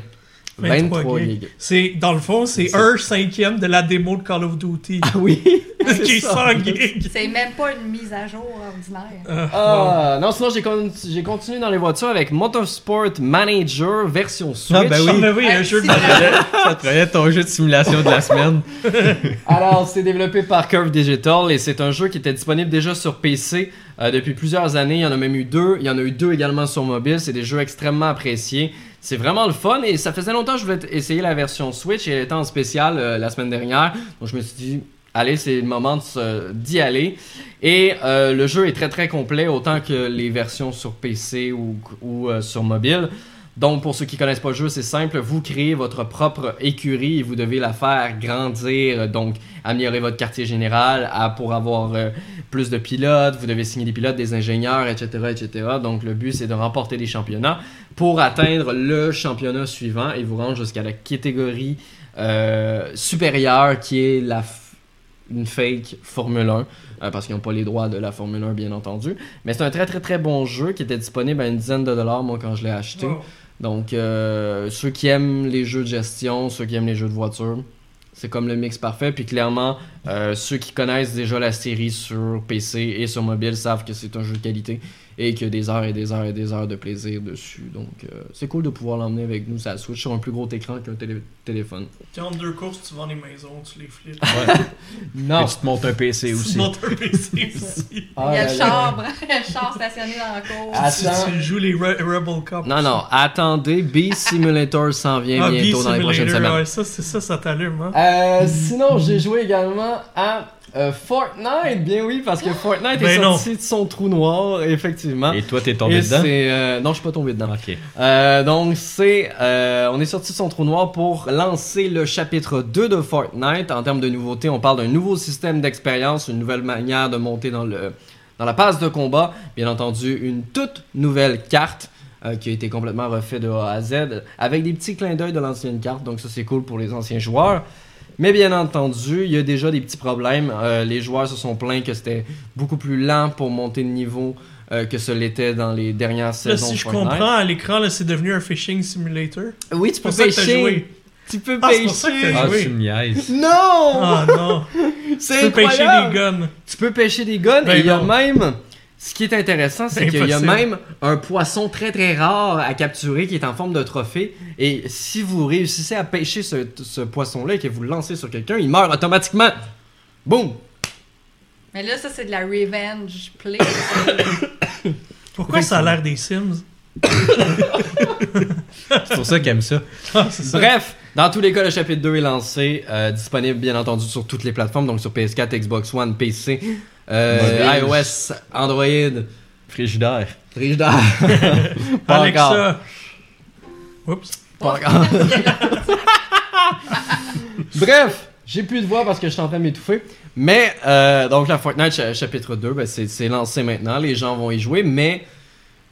23, 23 gigs. gigs. C'est, dans le fond, c'est un cinquième de la démo de Call of Duty. Ah oui, qui est ça. 100 gigs. C'est même pas une mise à jour ordinaire. Ah, bon. Ah, non, sinon j'ai con- j'ai continué dans les voitures avec Motorsport Manager version Switch. Ah, ben Ah, oui. ben oui, un jeu de. Ça te ton jeu de simulation de la semaine. Alors, c'est développé par Curve Digital et c'est un jeu qui était disponible déjà sur PC euh, depuis plusieurs années. Il y en a même eu deux. Il y en a eu deux également sur mobile. C'est des jeux extrêmement appréciés. C'est vraiment le fun et ça faisait longtemps que je voulais essayer la version Switch et elle était en spécial euh, la semaine dernière. Donc je me suis dit, allez, c'est le moment d'y aller. Et euh, le jeu est très très complet, autant que les versions sur PC ou, euh, sur mobile. Donc, pour ceux qui connaissent pas le jeu, c'est simple. Vous créez votre propre écurie et vous devez la faire grandir. Donc, améliorer votre quartier général pour avoir plus de pilotes. Vous devez signer des pilotes, des ingénieurs, etc., etc. Donc, le but, c'est de remporter des championnats pour atteindre le championnat suivant et vous rendre jusqu'à la catégorie euh, supérieure qui est la une fake Formule 1 euh, parce qu'ils n'ont pas les droits de la Formule 1 bien entendu mais c'est un très très très bon jeu qui était disponible à une dizaine de dollars moi quand je l'ai acheté Wow. donc, euh, ceux qui aiment les jeux de gestion, ceux qui aiment les jeux de voiture, c'est comme le mix parfait. Puis clairement, ceux qui connaissent déjà la série sur PC et sur mobile savent que c'est un jeu de qualité et qu'il y a des heures et des heures et des heures de plaisir dessus. Donc, euh, c'est cool de pouvoir l'emmener avec nous, ça Switch sur un plus gros écran qu'un télé- téléphone. Puis entre deux courses, tu vends des maisons, tu les flippes. Non! Et tu te montes un PC Tu aussi. montes un PC aussi. Ah Il y a le char, le char stationné dans la cour. Ah, Tu, Attends. tu joues les Re- Rebel Cup. Non, non, attendez, Bee Simulator s'en vient Ah, bientôt dans les prochaines semaines. ouais, ça, c'est ça, ça t'allume, hein? Euh, sinon, j'ai joué également à euh, Fortnite. Bien oui, parce que Fortnite est Ben non. sorti de son trou noir, effectivement. Et toi, t'es tombé Et dedans? euh, non, je suis pas tombé dedans. Ok. Euh, donc c'est, on est sorti de son trou noir pour lancer le chapitre 2 de Fortnite. En termes de nouveautés, on parle d'un nouveau système d'expérience, une nouvelle manière de monter dans le dans la passe de combat. Bien entendu, une toute nouvelle carte. euh, qui a été complètement refait de A à Z avec des petits clins d'œil de l'ancienne carte donc ça c'est cool pour les anciens joueurs mais bien entendu il y a déjà des petits problèmes Euh, les joueurs se sont plaints que c'était beaucoup plus lent pour monter de niveau euh, que ce l'était dans les dernières Là, saisons si je Fortnite. comprends, à l'écran, là, c'est devenu un phishing simulator. Oui, tu C'est peux pour ça que t'as pêcher. joué. Tu peux Ah, c'est pour ça que pêcher. Ah, joué. tu me niaises. Non! Ah non, c'est tu peux pêcher des guns. Tu peux pêcher des guns Ben et il y a même. Ce qui est intéressant, c'est qu'il y a même un poisson très très rare à capturer qui est en forme de trophée. Et si vous réussissez à pêcher ce, ce poisson-là et que vous le lancez sur quelqu'un, il meurt automatiquement. Boum! Mais là, ça, c'est de la revenge play. Pourquoi ça a l'air des Sims? C'est pour ça qu'il aime ça. Ah, ça. Bref, dans tous les cas, le chapitre 2 est lancé, euh, disponible bien entendu sur toutes les plateformes, donc sur PS4, Xbox One, PC, euh, iOS, Android, Frigidaire. Frigidaire. Pas encore. Alexa. Oups. Pas encore. Bref, j'ai plus de voix parce que je suis en train de m'étouffer. Mais, euh, donc, la Fortnite cha- chapitre 2, ben, c'est c'est lancé maintenant. Les gens vont y jouer, mais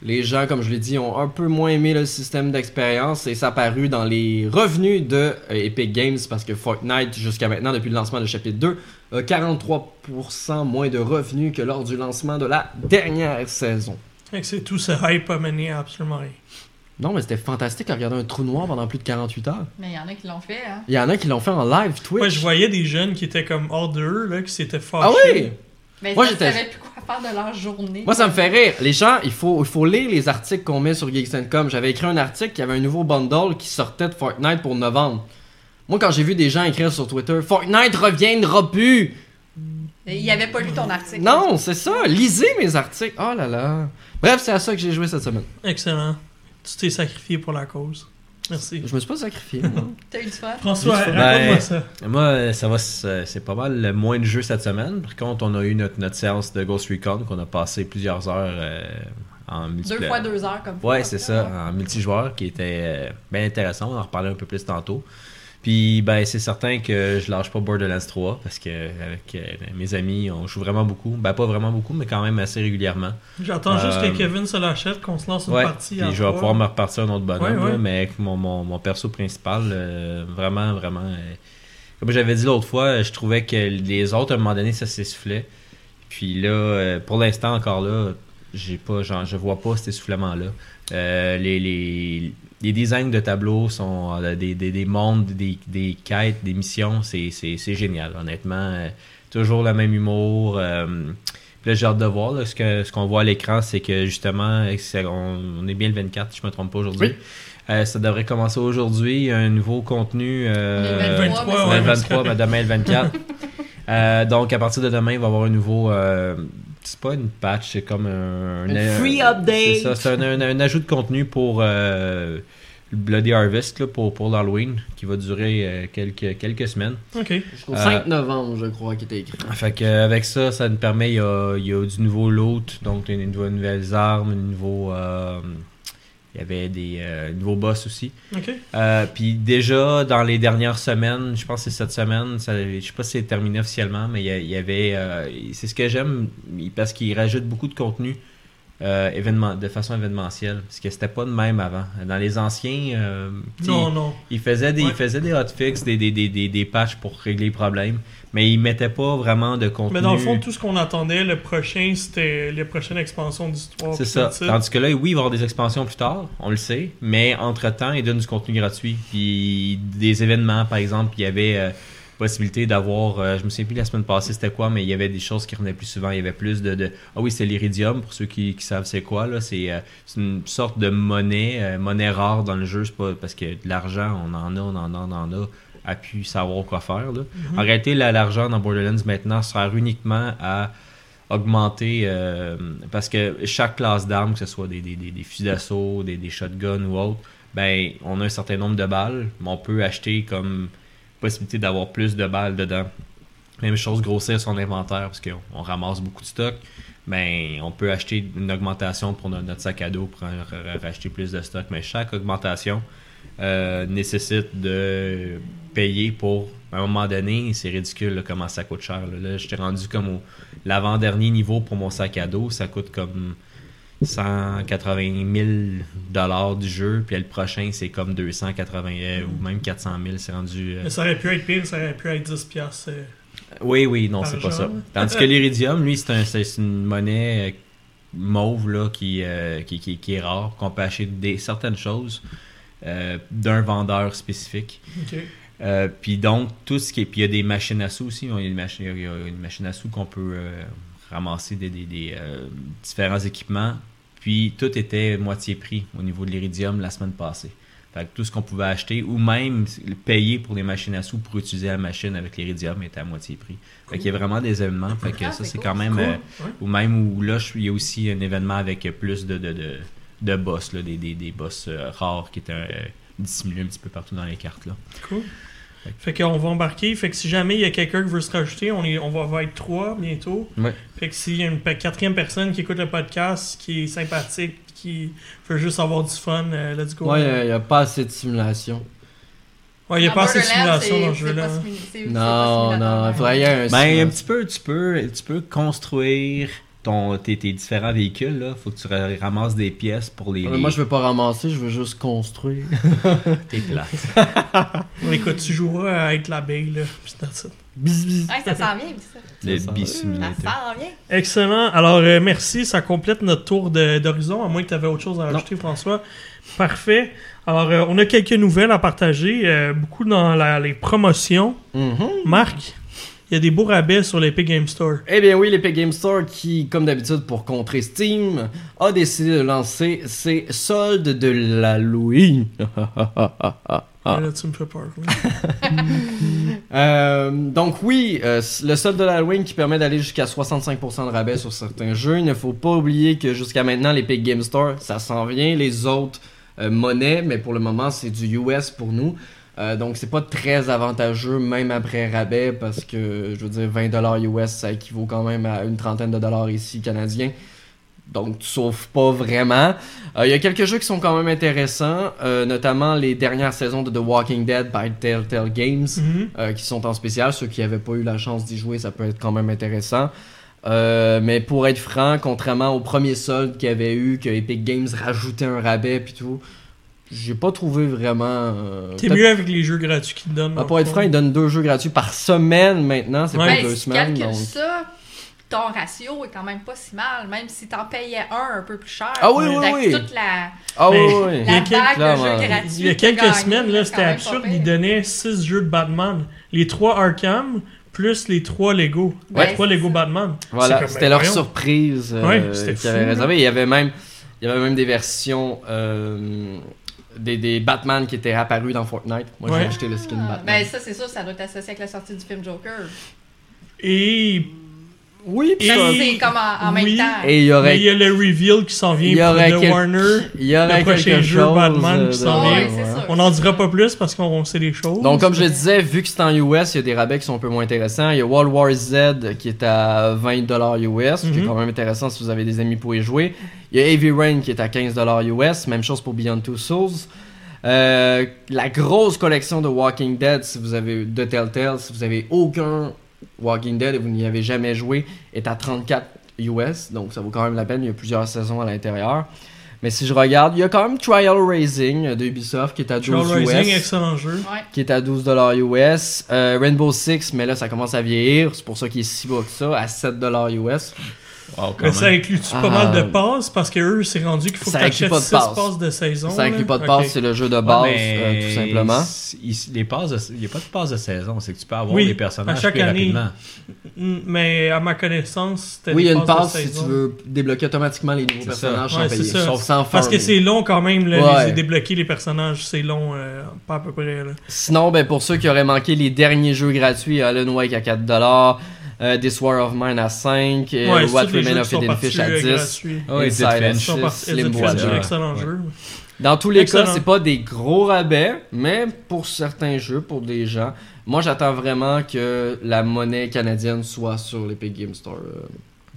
les gens, comme je l'ai dit, ont un peu moins aimé le système d'expérience et ça a paru dans les revenus de euh, Epic Games parce que Fortnite, jusqu'à maintenant, depuis le lancement du chapitre 2, a 43% moins de revenus que lors du lancement de la dernière saison. C'est tout ce hype a mené à absolument rien. Non, mais c'était fantastique à regarder un trou noir pendant plus de 48 heures. Mais il y en a qui l'ont fait, hein. Il y en a qui l'ont fait en live Twitch. Moi, je voyais des jeunes qui étaient comme hors d'eux, là, qui s'étaient fâchés. Ah oui! Mais Moi, j'étais- plus quoi faire de leur journée. Moi, ça me fait rire. Les gens, il faut, il faut lire les articles qu'on met sur Geeks.com. J'avais écrit un article qui avait un nouveau bundle qui sortait de Fortnite pour novembre. Moi, quand j'ai vu des gens écrire sur Twitter Fortnite reviendra plus Et Ils n'avaient pas lu ton article. Non, c'est ça. Lisez mes articles. Oh là là. Bref, c'est à ça que j'ai joué cette semaine. Excellent. Tu t'es sacrifié pour la cause. Merci. Je me suis pas sacrifié. moi. T'as eu du fun? François, Ben, raconte-moi ça. Moi, ça va, c'est pas mal le moins de jeux cette semaine. Par contre, on a eu notre, notre séance de Ghost Recon qu'on a passé plusieurs heures euh, en Deux multiplayer. fois deux heures comme Ouais, toi, c'est ça, en multijoueur qui était euh, bien intéressant. On en reparlera un peu plus tantôt. Puis, ben, c'est certain que je lâche pas Borderlands 3 parce que avec euh, mes amis, on joue vraiment beaucoup. Ben, pas vraiment beaucoup, mais quand même assez régulièrement. J'attends juste Euh, que Kevin se l'achète, qu'on se lance une Ouais, partie puis à je vais pouvoir me repartir un autre bonhomme, Ouais, ouais. là, mais avec mon, mon, mon perso principal, euh, vraiment, vraiment. euh, comme j'avais dit l'autre fois, je trouvais que les autres, à un moment donné, ça s'essoufflait. Puis là, euh, pour l'instant, encore là, j'ai pas, genre, je vois pas cet essoufflement-là. Euh, les, les, les designs de tableaux sont euh, des, des, des mondes, des, des quêtes, des missions, c'est c'est- c'est génial, honnêtement. Euh, toujours le même humour. euh, puis là, j'ai hâte de voir. là, ce que- ce qu'on voit à l'écran, c'est que justement, on, on est bien le 24, si je me trompe pas aujourd'hui. Oui. Euh, ça devrait commencer aujourd'hui. Un nouveau contenu. euh, On est le 23, 23, le ouais, mais 23, c'est mais demain le 24. Euh, donc, à partir de demain, il va y avoir un nouveau. C'est pas une patch, c'est comme un. Un un- free update. C'est ça, c'est un, un- un ajout de contenu pour euh, le Bloody Harvest, là, pour, pour l'Halloween, qui va durer euh, quelques, quelques semaines. Ok. Jusqu'au Euh, 5 novembre, je crois, qui était écrit. Fait que, avec ça, ça nous permet, il y a, il y a du nouveau loot, donc nouveaux- nouvelles armes, un nouveau. Il y avait des euh, nouveaux boss aussi. Euh, puis déjà, dans les dernières semaines, je pense que c'est cette semaine, ça, je sais pas si c'est terminé officiellement, mais il y, avait... euh, c'est ce que j'aime, parce qu'il rajoute beaucoup de contenu événement, de façon événementielle, parce que c'était pas de même avant. Dans les anciens, Non, non. ils faisaient des, Ouais. ils faisaient des hotfix, des, des, des, des, des patchs pour régler les problèmes, mais ils mettaient pas vraiment de contenu. Mais dans le fond, tout ce qu'on attendait, le prochain, c'était les prochaines expansions d'histoire. C'est ça. Tandis que là, oui, il va y avoir des expansions plus tard, on le sait, mais entre-temps, ils donnent du contenu gratuit. Puis des événements, par exemple, il y avait euh, possibilité d'avoir, euh, je me souviens plus la semaine passée c'était quoi, mais il y avait des choses qui revenaient plus souvent. Il y avait plus de, de- ah oui, c'est l'iridium pour ceux qui, qui savent c'est quoi là. C'est euh, une sorte de monnaie, euh, monnaie rare dans le jeu. C'est pas parce que de l'argent, on en a, on en a, on en a, à pu savoir quoi faire. En réalité, l'argent dans Borderlands maintenant sert uniquement à augmenter euh, parce que chaque classe d'armes, que ce soit des, des, fusils d'assaut, des, shotguns ou autre, ben on a un certain nombre de balles, mais on peut acheter comme possibilité d'avoir plus de balles dedans. Même chose, grossir son inventaire parce qu'on on ramasse beaucoup de stock. Ben, on peut acheter une augmentation pour no- notre sac à dos pour racheter plus de stock. Mais chaque augmentation euh, nécessite de payer pour. À un moment donné, c'est ridicule là, comment ça coûte cher. Là, Là, j'étais rendu comme au l'avant-dernier niveau pour mon sac à dos. Ça coûte comme 180 000 dollars du jeu. Puis le prochain, c'est comme 280 euh, ou même 400 000. C'est rendu. euh, Mais ça aurait pu être pire, ça aurait pu être 10$. piastres, euh. oui, oui, non, c'est pas ça. Tandis que l'iridium, lui, c'est un, une monnaie euh, mauve là, qui, euh, qui, qui, qui est rare, qu'on peut acheter des, certaines choses d'un vendeur spécifique. Euh, puis donc, tout ce qui est. Puis il y a des machines à sous aussi. Il y a une machine, il y a une machine à sous qu'on peut euh, ramasser des, des- des, euh, différents équipements. Puis tout était moitié prix au niveau de l'iridium la semaine passée. Fait que tout ce qu'on pouvait acheter ou même payer pour des machines à sous pour utiliser la machine avec l'iridium était à moitié prix. Fait qu'il y a vraiment des événements. Fait que Ah, ça, c'est cool. quand même. Cool. euh, Ouais. ou même où là, il y a aussi un événement avec plus de, de, de, de boss, là, des, des, des boss euh, rares qui étaient dissimulés un petit peu partout dans les cartes. Là. Cool. Fait qu'on va embarquer. Fait que si jamais il y a quelqu'un qui veut se rajouter, on, est, on va, va être trois bientôt. Ouais. Fait que s'il y a une quatrième personne qui écoute le podcast, qui est sympathique, qui veut juste avoir du fun, euh, let's go. Ouais, il n'y a pas assez de simulation. Ouais, il n'y a Dans pas assez de simulation dans le jeu Non, non, il faudrait y avoir un Ben, un petit peu, tu peux, tu peux construire ton, tes, tes différents véhicules. Là. Faut que tu ra- ramasses des pièces pour les. Ouais, Moi, je veux pas ramasser, je veux juste construire. T'es plate. Écoute, tu joueras à être l'abeille là. c'est. Bis, bis. Ouais, ça s'en vient, ça. Le Ça, s'en vient. Excellent. Alors, euh, merci. Ça complète notre tour d'horizon, à moins que tu avais autre chose à rajouter, François. Parfait. Alors, euh, on a quelques nouvelles à partager. euh, beaucoup dans la- les promotions. Mhm. Marc, il y a des beaux rabais sur l'Epic Game Store. Eh bien oui, l'Epic Game Store qui, comme d'habitude pour contrer Steam, a décidé de lancer ses soldes de l'Halloween. Ah. Là, tu me fais peur. Euh, donc oui, euh, le solde de l'Halloween qui permet d'aller jusqu'à 65% de rabais sur certains jeux. Il ne faut pas oublier que jusqu'à maintenant, l'Epic Game Store, ça s'en vient. Les autres euh, monnaies, mais pour le moment, c'est du US pour nous. Euh, donc c'est pas très avantageux même après rabais parce que je veux dire 20$ US ça équivaut quand même à une trentaine de dollars ici canadiens. Donc tu sauves pas vraiment. Euh, Il y a quelques jeux qui sont quand même intéressants, euh, notamment les dernières saisons de The Walking Dead by Telltale Games Mhm. qui sont en spécial. Ceux qui n'avaient pas eu la chance d'y jouer, ça peut être quand même intéressant. Mais pour être franc, contrairement au premier solde qu'il y avait eu, que Epic Games rajoutait un rabais puis tout, j'ai pas trouvé vraiment. euh, T'es mieux avec les jeux gratuits qu'ils te donnent. Ah, pour être franc, ils donnent deux jeux gratuits par semaine maintenant, c'est Ouais. pas Ben, deux si semaines. donc- ça, ton ratio est quand même pas si mal, même si t'en payais un un peu plus cher. Ah oui, oui, oui. toute la, Ah oui, oui, oui. Il y a quelques- vague de clairement. jeux gratuits. Il y a quelques gagné, semaines, là, c'était absurde. Ils donnaient 6 jeux de Batman. Les 3 Arkham, plus les 3 Lego. Ouais, les 3 c'est Lego. Batman. Voilà, c'était leur voyons. surprise euh, Ouais, c'était qu'ils avaient réservé. Il y avait même, il y avait même des versions euh, des, des Batman qui étaient apparus dans Fortnite. Moi, Ouais. j'ai acheté le skin Ah, Batman. Ben ça, c'est sûr, ça doit être associé avec la sortie du film Joker. Et, oui, puis c'est comme en, en oui. même temps. et il y mais aurait, il y a le reveal qui s'en il y vient pour aurait de quel- Warner. il y aurait le prochain jeu chose Batman euh, qui s'en de- vient. Ouais. On n'en dira pas plus parce qu'on sait des choses. Donc, comme je le disais, vu que c'est en US, il y a des rabais qui sont un peu moins intéressants. Il y a World War Z qui est à 20$ US, qui est Mhm. quand même intéressant si vous avez des amis pour y jouer. Il y a Heavy Rain qui est à 15$ US, même chose pour Beyond Two Souls. Euh, la grosse collection de Walking Dead, si vous avez de Telltale, si vous avez aucun Walking Dead et vous n'y avez jamais joué, est à 34 US, donc ça vaut quand même la peine. Il y a plusieurs saisons à l'intérieur. Mais si je regarde, il y a quand même Trial Racing de Ubisoft qui est à 12 Trial US excellent jeu. Qui est à 12$ US. Euh, Rainbow Six, mais là, ça commence à vieillir. C'est pour ça qu'il est si bas que ça, à 7$ US. Wow, Mais ça inclut-tu Ah. pas mal de passes? Parce que eux, c'est rendu qu'il faut que tu inclut achètes pas de 6 passes. passes de saison. Ça inclut là. pas de Ok. passe, c'est le jeu de Ouais, base, mais euh, tout simplement. il- les passes de- Il n'y a pas de passe de saison. C'est que tu peux avoir Oui, des personnages à chaque plus année. rapidement. Mm, Mais à ma connaissance, c'était Oui, il y a une passes passe si tu veux débloquer automatiquement les nouveaux personnages sans Ouais, payer. Sauf sans Parce que c'est long quand même, là, Ouais. les débloquer les personnages, c'est long, euh, pas à peu près. Là. Sinon, ben, pour ceux qui auraient manqué les derniers jeux gratuits, Alan Wake à 4$, euh, This War of Mine à 5$, euh, Ouais, What Remains of Hidden Fish à euh, 10$. gratuits? Ah oui, Inside à Fence. Ils sont 6, partis- Slim Edith Finch, Voyager. c'est un excellent jeu. Dans tous les Excellent. cas, c'est pas des gros rabais, mais pour certains jeux, pour des gens, moi j'attends vraiment que la monnaie canadienne soit sur l'Epic Game Store. euh.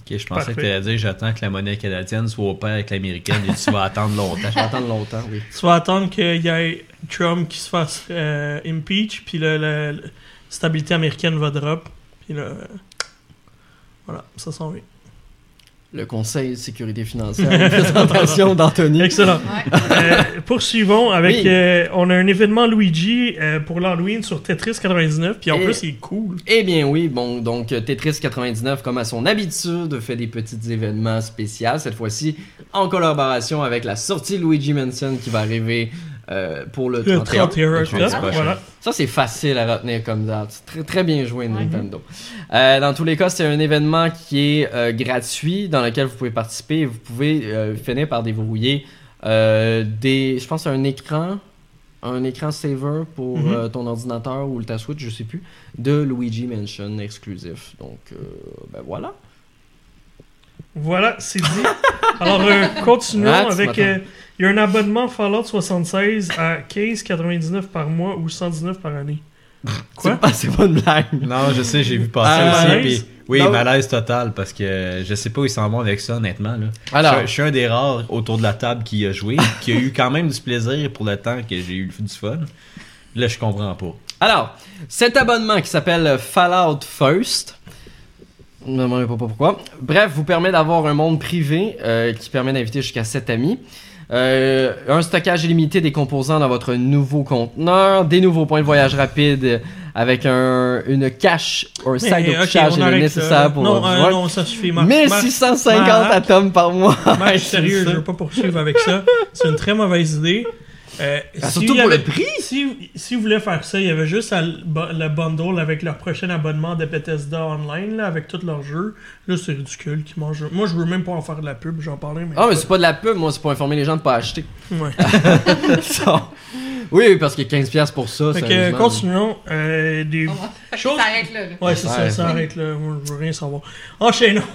Ok, je pensais Parfait. que tu allais dire j'attends que la monnaie canadienne soit au pair avec l'américaine et tu vas attendre longtemps. Je vais attendre longtemps, oui. Tu vas attendre qu'il y ait Trump qui se fasse euh, impeach, puis le- stabilité américaine va drop. Puis là, euh, voilà, ça s'en vient. Le Conseil de sécurité financière, une présentation d'Anthony. Excellent. Ouais. Euh, poursuivons avec. Oui. euh, on a un événement Luigi euh, pour l'Halloween sur Tetris 99, puis en Et- plus, il est cool. Eh bien oui, bon, donc Tetris 99, comme à son habitude, fait des petits événements spéciaux. Cette fois-ci, en collaboration avec la sortie Luigi Mansion qui va arriver euh, pour le Le 31. 31 Le octobre, prochain. voilà. Ça, c'est facile à retenir comme date. Très, très bien joué. Nintendo. Euh, dans tous les cas, c'est un événement qui est euh, gratuit, dans lequel vous pouvez participer. et Vous pouvez euh, finir par déverrouiller euh, des, je pense, un écran, un écran saver pour Mhm. euh, ton ordinateur ou le ta Switch, je sais plus, de Luigi Mansion exclusif. Donc, euh, ben voilà. Voilà, c'est dit. Alors, euh, continuons Ah, avec. euh, Il y a un abonnement Fallout 76 à 15,99 par mois ou 119 par année. Quoi? C'est pas, pas une blague. Non, je sais, j'ai vu passer Ah, aussi. puis- oui, Non. malaise total parce que je sais pas où ils s'en vont avec ça, honnêtement. Là. Alors, je, je suis un des rares autour de la table qui a joué, qui a eu quand même du plaisir pour le temps que j'ai eu du fun. Là, je comprends pas. Alors, cet abonnement qui s'appelle Fallout First, ne me demandez pas pourquoi, bref, vous permet d'avoir un monde privé euh, qui permet d'inviter jusqu'à 7 amis. Euh, un stockage illimité des composants dans votre nouveau conteneur, des nouveaux points de voyage rapide avec un, une cache un sac de couchage on arrête, nécessaire pour non, euh, non, ça suffit. Marc, 1650 Marc- atomes par mois. Marc, sérieux, je veux pas poursuivre avec ça. C'est une très mauvaise idée. Euh, Ah, si surtout pour avait- le prix. Si, si vous voulez faire ça, il y avait juste à le bu- le bundle avec leur prochain abonnement de Bethesda Online, là, avec tous leurs jeux. Là, c'est ridicule qu'ils mangent. Moi, je veux même pas en faire de la pub, j'en parlais, mais. Ah, mais c'est pas de la pub, moi, c'est pour informer les gens de pas acheter. Ouais. Ça. oui, parce que 15$ pour ça, Fait que, sérieusement. continuons. Euh, des... On va- Chose- Ça arrête là. là. Ouais, c'est ça, ça arrête là. Moi, je veux rien savoir. Enchaînons.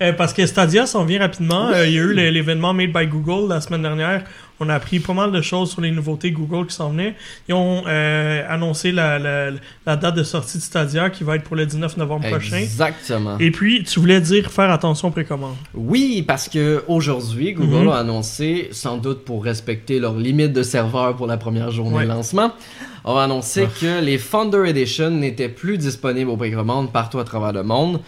Euh, parce que Stadia s'en vient rapidement. Euh, il y a eu l'événement Made by Google la semaine dernière. On a appris pas mal de choses sur les nouveautés Google qui s'en venaient. Ils ont euh, annoncé la, la- la date de sortie de Stadia qui va être pour le 19 novembre prochain. Exactement. Et puis, tu voulais dire faire attention aux précommandes. Oui, parce que aujourd'hui, Google Mhm. a annoncé, sans doute pour respecter leur limite de serveurs pour la première journée Ouais. de lancement, a annoncé Ah. que les Founder Edition n'étaient plus disponibles aux précommandes partout à travers le monde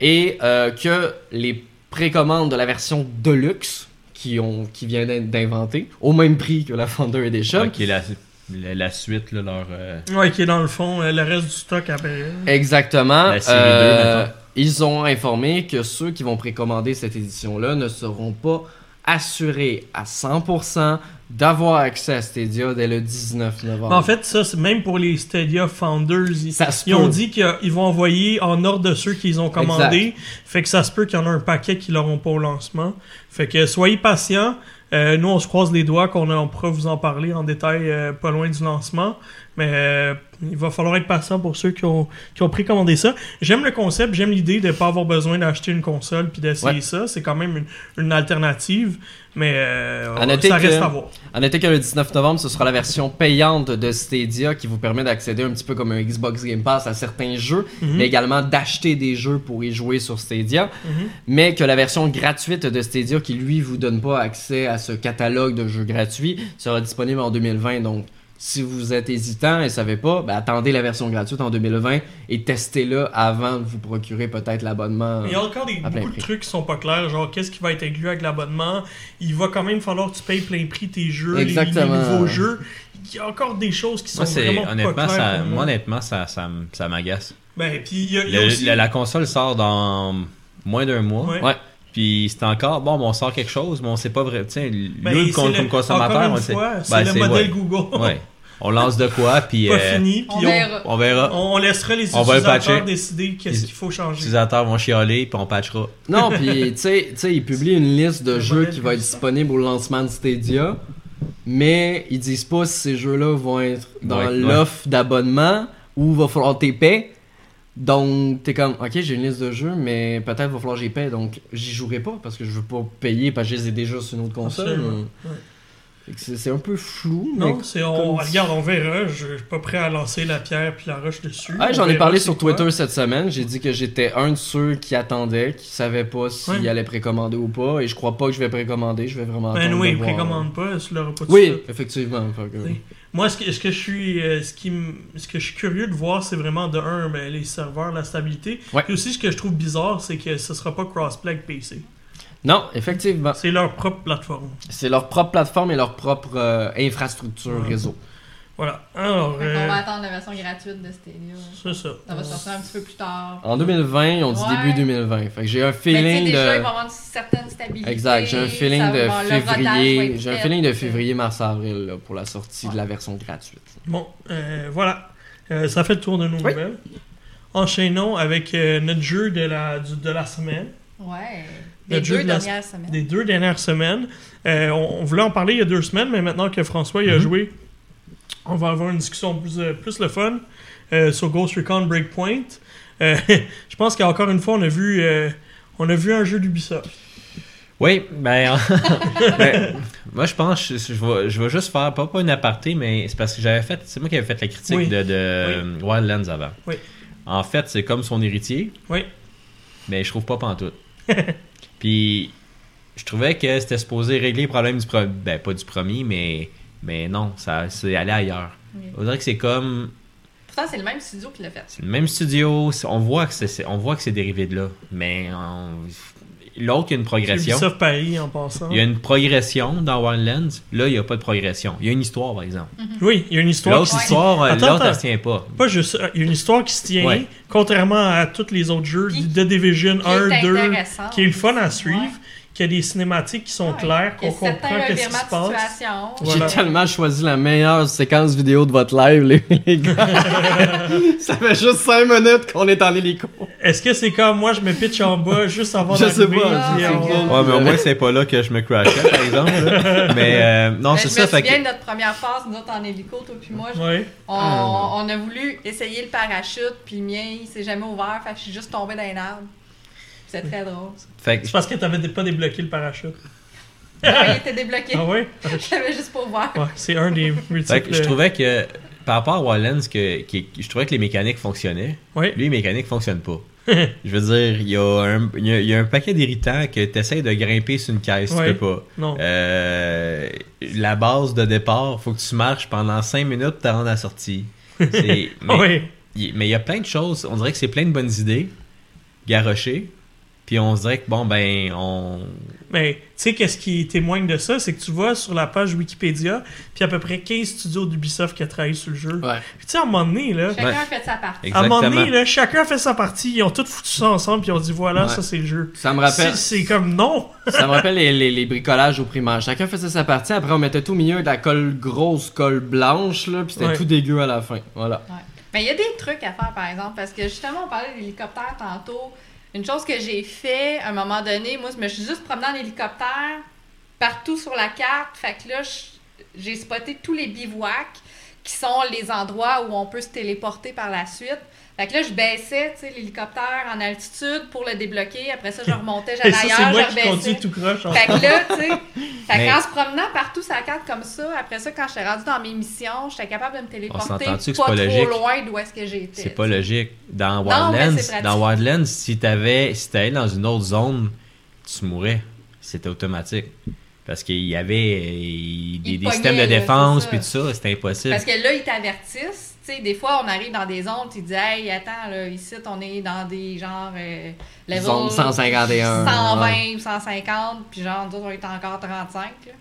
et euh, que les précommandes de la version Deluxe qui ont qui vient d'in- d'inventer au même prix que la Founder Edition. Ouais, qui est la, la, la suite, là, leur. euh, Ouais, qui est dans le fond, euh, le reste du stock après. Exactement. La série Euh, 2, mettons. ils ont informé que ceux qui vont précommander cette édition-là ne seront pas assurés à 100% d'avoir accès à Stadia dès le 19 novembre. En fait, ça, c'est même pour les Stadia Founders. Ils, Ça se ils ont dit qu'ils vont envoyer en ordre de ceux qu'ils ont commandés. Fait que ça se peut qu'il y en a un paquet qui l'auront pas au lancement. Fait que soyez patients. Euh, nous, on se croise les doigts qu'on on pourra vous en parler en détail euh, pas loin du lancement. Mais euh, il va falloir être patient pour ceux qui ont, qui ont précommandé ça. J'aime le concept, j'aime l'idée de pas avoir besoin d'acheter une console puis d'essayer Ouais. ça. C'est quand même une, une alternative. Mais euh, À noter ça que- reste à voir. À noter que le 19 novembre, ce sera la version payante de Stadia qui vous permet d'accéder un petit peu comme un Xbox Game Pass à certains jeux, Mhm. mais également d'acheter des jeux pour y jouer sur Stadia. Mhm. mais que la version gratuite de Stadia qui lui vous donne pas accès à ce catalogue de jeux gratuits sera disponible en 2020 donc si vous êtes hésitant et savez pas, ben, attendez la version gratuite en 2020 et testez-la avant de vous procurer peut-être l'abonnement. Il y a encore des, beaucoup de trucs qui sont pas clairs, genre qu'est-ce qui va être inclus avec l'abonnement? Il va quand même falloir que tu payes plein prix tes jeux, les- les, Exactement. nouveaux jeux. Il y a encore des choses qui sont Moi, vraiment honnêtement, pas claires. ça, moi, honnêtement, ça, ça, ça m'agace. Ben, puis il y a, il y a Le- aussi, la, la console sort dans moins d'un mois. Ouais. Ouais. Puis c'est encore, bon, on sort quelque chose, mais on sait pas vrai. Tu sais, Ben, nous, comme, le- comme consommateur, on sait. Ben, c'est le modèle ouais. Google. Ouais. On lance de quoi, puis Pas euh, fini, On puis on, verra. on verra. on laissera les utilisateurs décider qu'est-ce Les- qu'il faut Les changer. utilisateurs vont chialer, puis on patchera. Non, puis tu sais, tu sais, ils publient une liste de jeux qui va être disponible au lancement de Stadia, mais ils disent pas si ces jeux-là vont être dans Ouais, ouais. l'offre d'abonnement ou va falloir tes paies. Donc, t'es comme, ok, j'ai une liste de jeux, mais peut-être va falloir que j'y paie, donc j'y jouerai pas parce que je veux pas payer parce que je les ai déjà sur une autre console. Mais- ouais. C'est un peu flou. Non, on regarde, on verra. Je suis pas prêt à lancer la pierre puis la roche dessus. On j'en ai parlé sur quoi. Twitter cette semaine. J'ai dit que j'étais un de ceux qui attendaient, qui savaient pas s'il Ouais. allait précommander ou pas. Et je crois pas que je vais précommander. Je vais vraiment Ben oui, précommande pas, tu l'auras pas tout de Oui, effectivement. Fait que-. Moi, ce que, ce que je suis, euh, ce qui, ce que je suis curieux de voir, c'est vraiment de un, ben, les serveurs, la stabilité. Ouais. Puis aussi, ce que je trouve bizarre, c'est que ce sera pas crossplay avec PC. Non, effectivement. C'est leur propre plateforme. C'est leur propre plateforme et leur propre euh, infrastructure Ouais. réseau. Voilà. Alors, Fait qu'on euh, va attendre la version gratuite de Stadia. c'est ça. Ça va sortir un petit peu plus tard. En 2020, ils ont dit Ouais. début 2020. Fait que j'ai un feeling déjà, il de. va y avoir une certaine stabilité. Exact, j'ai un feeling ça de va- va février. J'ai un feeling de février, mars, avril là, pour la sortie de la version gratuite. Bon, euh, voilà. Euh, ça fait le tour de nos Oui. nouvelles. Enchaînons avec euh, notre jeu de la, du- de la semaine. Ouais. Jeu deux de la- dernières semaines. des deux dernières semaines. Euh, on, on voulait en parler il y a deux semaines, mais maintenant que François y a Mhm. joué, on va avoir une discussion plus, euh, plus le fun euh, sur Ghost Recon Breakpoint. Euh, je pense qu'encore une fois, on a vu, on a vu un jeu d'Ubisoft. Oui, ben, ben, moi je pense, je, je vais, je vais juste faire, pas, pas une aparté, mais c'est parce que j'avais fait, c'est moi qui avais fait la critique Oui. de, de Wildlands avant. Oui. En fait, c'est comme son héritier, Oui. mais je trouve pas pantoute. Puis, je trouvais que c'était supposé régler le problème du premier, ben pas du premier, mais, mais non, ça c'est allé ailleurs. Oui. On dirait que c'est comme, Pourtant, c'est le même studio qui l'a fait. c'est le même studio, on voit que c'est- c'est, on voit que c'est dérivé de là, mais on- l'autre il y a une progression. Ubisoft Paris en passant. Il y a une progression dans Wildlands. Là, il n'y a pas de progression. Il y a une histoire, par exemple. Oui, il y a une histoire L'autre qui histoire, Attends, l'autre, elle se tient pas. Pas juste il y a une histoire qui se tient, Ouais. contrairement à tous les autres jeux Puis- de Division Qui 1, est 2, intéressant. qui est le fun à suivre, Ouais. Qui a des cinématiques qui sont Ouais. claires, y qu'on comprend qu'est-ce qui se passe. situation. Voilà. J'ai tellement choisi la meilleure séquence vidéo de votre live, les, les gars. ça fait juste 5 minutes qu'on est en hélico. Est-ce que c'est comme moi, je me pitch en bas juste avant Je sais d'arriver, pas, puis on- cool. Ouais, mais au moins, c'est pas là que je me crashais, par exemple. là. Mais euh, non, Ben, c'est je ça. me Fait souviens que, de notre première phase, nous autres en hélico, toi puis moi. je- Ouais. On, Ah. on a voulu essayer le parachute, puis le mien, il s'est jamais ouvert, fait que je suis juste tombée dans un arbre. C'est très drôle. fait que C'est parce que t'avais pas débloqué le parachute. Il était débloqué. Ah ouais? Je l'avais juste ouvert. Ouais, c'est un des fait multiples. que je trouvais que par rapport à Wildlands, que, qui- je trouvais que les mécaniques fonctionnaient. Ouais. Lui, les mécaniques fonctionnent pas. Je veux dire, il y a un, il y a, il y a un paquet d'irritants que tu essaies de grimper sur une caisse, Ouais. tu peux pas. Non. Euh, la base de départ, faut que tu marches pendant 5 minutes pour te rendre à la sortie. C'est- mais ouais. il mais il y a plein de choses. On dirait que c'est plein de bonnes idées garochées. Puis on se dirait que bon ben on Mais tu sais, qu'est-ce qui témoigne de ça? C'est que tu vas sur la page Wikipédia, puis à peu près 15 studios d'Ubisoft qui a travaillé sur le jeu. Ouais. Puis tu sais, à un moment donné, là, Chacun Ouais. a fait sa partie. à un moment exactement. donné, là, chacun a fait sa partie, ils ont tous foutu ça ensemble, puis ils ont dit voilà, Ouais. ça c'est le jeu. Ça me rappelle, C'est comme non! ça me rappelle les, les- les bricolages au primaire. Chacun faisait sa partie, après on mettait tout au milieu de la colle grosse, colle blanche, là, puis c'était Ouais. tout dégueu à la fin. Voilà. Mais il y a des trucs à faire, par exemple, parce que justement, on parlait d'hélicoptère tantôt. Une chose que j'ai fait à un moment donné, moi, je me suis juste promenée en hélicoptère partout sur la carte. Fait que là, j'ai spoté tous les bivouacs qui sont les endroits où on peut se téléporter par la suite. Fait que là, je baissais, tu sais, l'hélicoptère en altitude pour le débloquer. Après ça, je remontais, j'allais ça, c'est ailleurs, moi je qui conduis tout croche. en Fait que là, tu sais, fait Mais- qu'en se promenant partout sur la carte comme ça, après ça, quand j'étais rendu dans mes missions, j'étais capable de me téléporter pas, c'est trop pas logique? loin d'où est-ce que j'étais. c'est pas logique. Dans Wildlands, dans Wildlands, si t'avais si t'allais dans une autre zone, tu mourrais. C'était automatique. Parce qu'il y avait des, des systèmes de défense puis tout ça, c'était impossible. Parce que là, ils t'avertissent. Tu sais, des fois, on arrive dans des zones, tu dis, hey, attends, là, ici, on est dans des genre. Euh, level Zone 151, 120 ouais. ou 150, puis genre, nous autres, on est encore 35. là.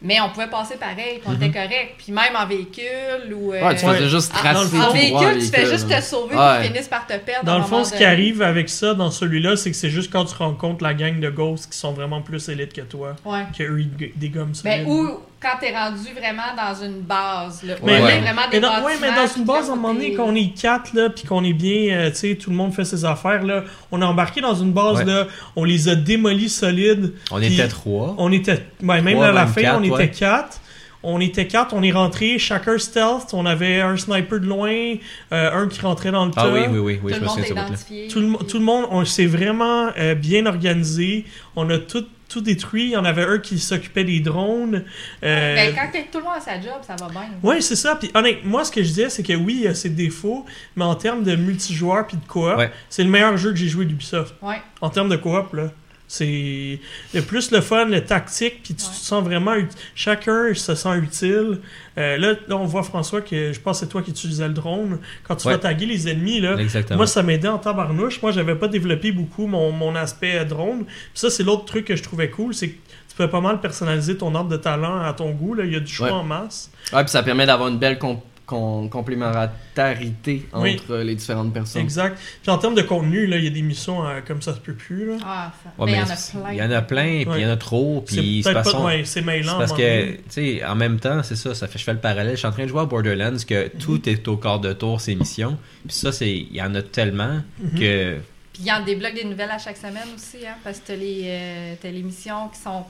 Mais on pouvait passer pareil, puis on était correct. Puis même en véhicule ou. euh, Ouais, tu faisais juste en- tracer en, droit véhicule, tu fais juste te sauver, Ouais. puis ils finissent par te perdre. Dans le fond, ce qui arrive avec ça, dans celui-là, c'est que c'est juste quand tu rencontres la gang de ghosts qui sont vraiment plus élites que toi, Ouais. que eux, ils dégomment ça. Ben, ou quand t'es rendu vraiment dans une base, là. Mais, a ouais. vraiment mais des dans, ouais, mais dans une base, à un moment donné, qu'on est quatre, là, puis qu'on est bien, euh, tu sais, tout le monde fait ses affaires, là, on est embarqué dans une base, Ouais. là, on les a démolis solides. On était trois. On était, même à la fin, quatre, on était quatre. On était quatre, on est rentré, chacun stealth, on avait un sniper de loin, euh, un qui rentrait dans le tas. Ah oui, oui, oui, oui, tout je le me monde souviens identifié. Tout le, tout le monde, on s'est vraiment euh, bien organisé. On a tout, tout détruit. Il y en avait un qui s'occupait des drones. Euh, Ben, quand t'es- tout le monde a sa job, ça va bien. Ouais, c'est ça. Puis honnêtement, moi, ce que je disais, c'est que oui, il y a ses défauts, mais en termes de multijoueur puis de coop, Ouais. c'est le meilleur jeu que j'ai joué d'Ubisoft. Ouais. En termes de coop, là. C'est le plus le fun, le tactique, puis tu Ouais. te sens vraiment... Chacun se sent utile. Euh, là, là, on voit, François, que je pense que c'est toi qui utilisais le drone. Quand tu Ouais. vas taguer les ennemis, là, Exactement. moi, ça m'aidait en tabarnouche. Moi, j'avais pas développé beaucoup mon, mon aspect euh, drone. Puis ça, c'est l'autre truc que je trouvais cool, c'est que tu peux pas mal personnaliser ton arbre de talent à ton goût. Là. Il y a du choix Ouais. en masse. Ouais, puis ça permet d'avoir une belle com- com- complémentarité entre Oui. les différentes personnes. Exact. Puis en termes de contenu, là, il y a des missions euh, comme ça se peut plus. Là. Ah, ça. Ouais, mais il y en a plein. Il y en a plein, puis il y en a trop, C'est puis c'est parce pas... c'est mêlant. Parce que, tu sais, en même temps, c'est ça, ça fait, je fais le parallèle. Je suis en train de jouer à Borderlands, que Mhm. tout est au quart de tour, ces missions. Puis ça, c'est, il y en a tellement Mhm. que. Puis il y en débloque des nouvelles à chaque semaine aussi, hein, parce que t'as les, euh, t'as les missions qui sont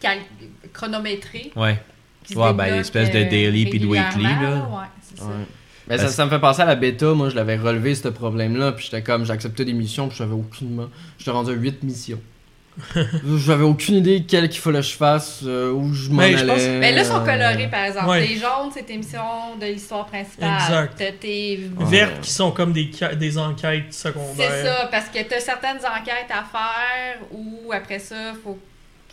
cal- chronométrées. Ouais. Qui se Ouais, ben, l'espèce de euh, daily puis de weekly, là. Ouais, c'est ça. Ouais. Mais ça, Parce- ça me fait penser à la bêta. Moi, je l'avais relevé, ce problème-là. Puis j'étais comme, j'acceptais des missions, puis j'avais aucunement. J'étais rendu à 8 missions. J'avais aucune idée quelle qu'il fallait que je fasse, euh, où je m'en Mais allais. je pense- Mais là, ils sont colorés, par exemple. Ouais. Les jaunes, c'est tes missions de l'histoire principale. Exact. T'as tes... Ouais. Qui sont comme des, des enquêtes secondaires. C'est ça, parce que t'as certaines enquêtes à faire où, après ça, faut que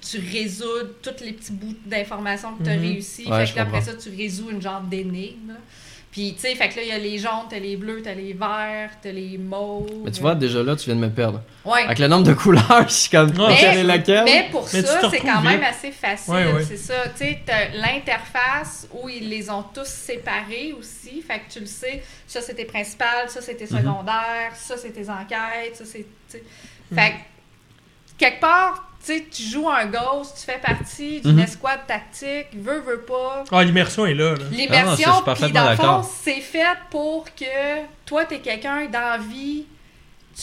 tu résoudes tous les petits bouts d'informations que t'as Mhm. réussi. Ouais, fait que là, après ça, tu résous une genre d'énigme. Puis, tu sais, fait que là, il y a les jaunes, t'as les bleus, t'as les verts, t'as les mauves. Mais tu vois, déjà là, tu viens de me perdre. Ouais. Avec le nombre de couleurs, je suis comme, quelle est laquelle? Mais pour Mais tu ça, c'est quand même vite. assez facile. Ouais, ouais. C'est ça. Tu sais, l'interface où ils les ont tous séparés aussi. Fait que tu le sais, ça c'est tes principales, ça Mhm. secondaires, ça c'est tes enquêtes, ça c'est. tu sais. Fait que, quelque part, tu sais, tu joues un ghost, tu fais partie d'une Mhm. escouade tactique, veux, veux pas. Ah, l'immersion est là. Ah L'immersion, suis puis dans le fond, c'est fait pour que toi, t'es quelqu'un d'envie,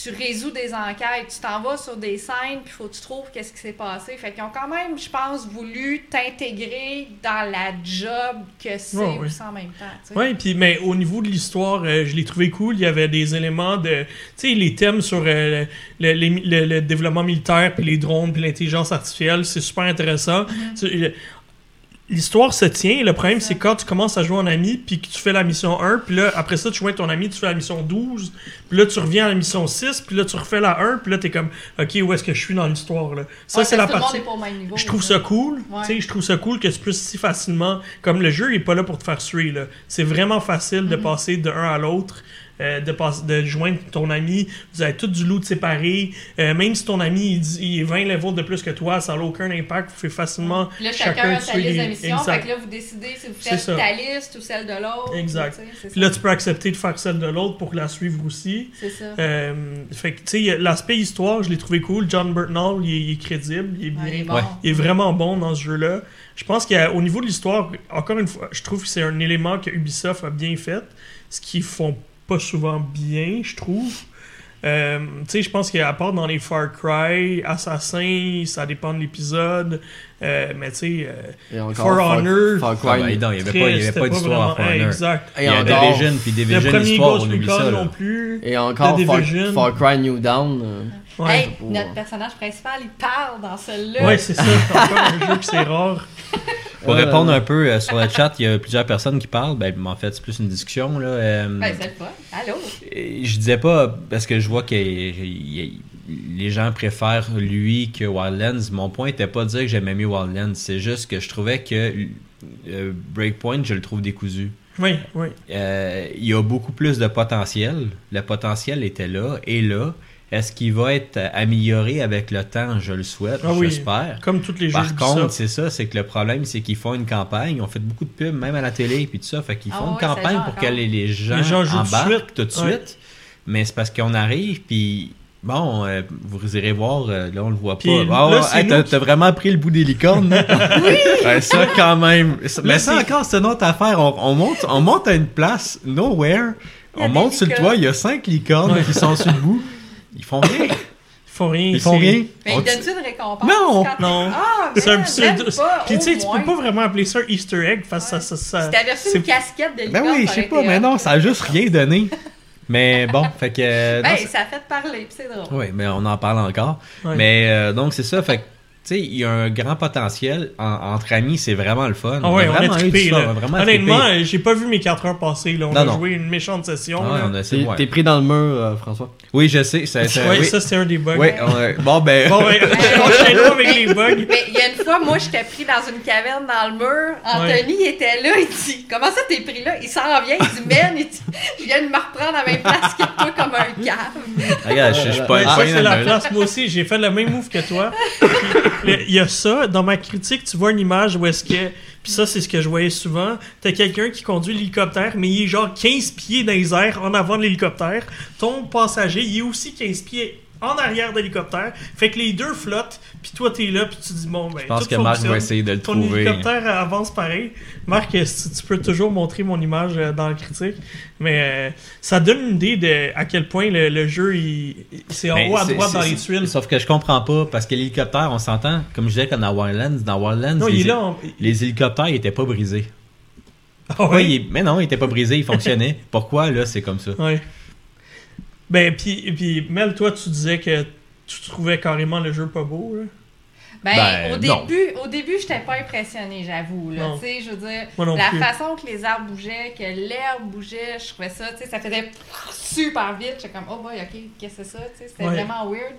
tu résous des enquêtes, tu t'en vas sur des scènes, puis faut que tu trouves qu'est-ce qui s'est passé. Fait qu'ils ont quand même, je pense, voulu t'intégrer dans la job que c'est Ouais, aussi en même temps. tu sais. Oui, puis mais au niveau de l'histoire, euh, je l'ai trouvé cool. Il y avait des éléments de, tu sais, les thèmes sur euh, le, le- le- le développement militaire, puis les drones, puis l'intelligence artificielle, c'est super intéressant. Tu- le- L'histoire se tient. Le problème, c'est quand tu commences à jouer en ami, puis que tu fais la mission 1, puis là, après ça, tu avec ton ami, tu fais la mission 12, puis là, tu reviens à la mission 6, puis là, tu refais la 1, puis là, t'es comme, OK, où est-ce que je suis dans l'histoire, là? Ça, Ouais, c'est la partie... Niveau. Je trouve ça cool. Ouais. Tu sais, je trouve ça cool que tu puisses si facilement. Comme le jeu, il est pas là pour te faire suer. là. C'est vraiment facile de Mhm. passer de un à l'autre. Euh, de, joindre ton ami, vous avez tout du loot séparé. Euh, même si ton ami il, est 20 levels de plus que toi, ça n'a aucun impact. Vous pouvez facilement. Là, chacun a sa liste les- de missions. Exact. Fait que là, vous décidez si vous faites ta liste ou celle de l'autre. Exact. Puis là, tu peux accepter de faire celle de l'autre pour la suivre aussi. C'est ça. Euh, fait que, tu sais, l'aspect histoire, je l'ai trouvé cool. John Burtnall, il est, il est crédible, il est bien. Ouais, il est bon. Ouais. Il est vraiment bon dans ce jeu-là. Je pense qu'au niveau de l'histoire, encore une fois, je trouve que c'est un élément que Ubisoft a bien fait, ce qu'ils font pas souvent bien, je trouve. Euh, tu sais, je pense qu'à part dans les Far Cry, Assassin, ça dépend de l'épisode, euh, mais tu sais, euh, For Honor, Far Ah, Cry. ben, non, il n'y avait pas, il y d'histoire à Honor. Exact. Il Et y a encore, Division, puis Le Division, premier l'histoire, Ghost on oublie ça. non Là. plus. et encore Far, Cry New Down. euh, Ouais. Hey, notre personnage principal, il parle dans celle-là. Ouais, c'est ça. C'est encore un jeu que c'est rare. Pour Euh, répondre un peu euh, sur le chat, il y a plusieurs personnes qui parlent. Ben, en fait, c'est plus une discussion. Là. Euh, Ben, c'est le fun. Allô? Je disais pas parce que je vois que les gens préfèrent lui que Wildlands. Mon point était pas de dire que j'aimais mieux Wildlands. C'est juste que je trouvais que euh, Breakpoint, je le trouve décousu. Oui, oui. Euh, il y a beaucoup plus de potentiel. Le potentiel était là et là. Est-ce qu'il va être amélioré avec le temps? Je le souhaite, Ah oui. j'espère. Comme toutes les jeux Par contre, c'est ça, c'est que le problème, c'est qu'ils font une campagne. Ils ont fait beaucoup de pubs, même à la télé, puis tout ça. Fait qu'ils Ah font une campagne pour que les, les gens, Les gens jouent tout de embarquent suite. tout de Ouais. suite. Mais c'est parce qu'on arrive, puis bon, euh, vous irez voir, euh, là, on le voit Puis pas. Ah, hey, t'as vraiment pris le bout des licornes. oui! ça, quand même. Mais ça, c'est- encore, c'est une autre affaire. On, on monte, on monte à une place, nowhere. On monte sur le toit, il y a cinq licornes Ouais. qui sont sur le bout. Ils font rien. Ils font rien. Ils font rien. Mais On- il donne-tu une récompense? Non. quand- Non. Ah, C'est un Puis tu sais, tu peux pas vraiment appeler ça un Easter egg parce que Ouais. ça, ça, ça- Si t'avais reçu c'est- une casquette de Ben oui, je sais pas, mais non, ça a juste rien donné. Mais bon, fait que. euh, Ben, ça a fait parler, puis c'est drôle. oui, mais on en parle encore. Ouais. Mais euh, donc, c'est ça. Fait que, sais, il y a un grand potentiel. En- entre amis, c'est vraiment le fun. Ah ouais, on, vraiment a eu trippé, du fun, là. on a vraiment Honnêtement, trippé. j'ai pas vu mes 4 heures passer. Là. On Non, a non. joué une méchante session. Ah ouais, là. on a essayé T'es t'es pris dans le mur, euh, François. Oui, je sais. Ça, ça- Ouais, oui. ça c'était un des bugs. Oui, on a- bon, ben. Bon, ouais, enchaînons avec les bugs. Mais il y a fois, moi, j'étais pris dans une caverne dans le mur. Anthony était là. Il dit Comment ça, t'es pris là Il s'en vient. Il dit Man, il dit, je viens de me reprendre à la même place que toi, comme un cave. Regarde, je je suis pas Ça, pas c'est la place. Moi aussi, j'ai fait le même move que toi. Il y a ça. Dans ma critique, tu vois une image où est-ce que. Puis ça, c'est ce que je voyais souvent. T'as quelqu'un qui conduit l'hélicoptère, mais il est genre 15 pieds dans les airs en avant de l'hélicoptère. Ton passager, il est aussi 15 pieds en arrière de l'hélicoptère. Fait que les deux flottent, puis toi, t'es là, puis tu dis, bon, ben, Je pense tout que Marc va essayer de le Ton trouver. hélicoptère euh, avance pareil. Marc, euh, si tu peux toujours montrer mon image euh, dans la critique. Mais euh, ça donne une idée de à quel point le, le jeu, il, il- c'est en Mais haut à droite dans les tuiles. Sauf que je comprends pas, parce que l'hélicoptère, on s'entend, comme je disais, comme dans Wildlands, dans Wildlands, Non, les, il est là. en- les hélicoptères, ils étaient pas brisés. Ah Ouais, ouais? il est- Mais non, ils étaient pas brisés, ils fonctionnaient. Pourquoi, là, c'est comme ça? Ouais. Ben, puis, puis Mel, toi, tu disais que tu trouvais carrément le jeu pas beau. Là. Ben, Ben, au non. début, au début, j'étais pas impressionnée, j'avoue. là. Tu sais, je veux dire, la plus. façon que les arbres bougeaient, que l'herbe bougeait, je trouvais ça, tu sais, ça faisait super vite. J'étais comme, oh boy, ok, qu'est-ce que c'est ça? Tu sais, c'était Ouais. vraiment weird.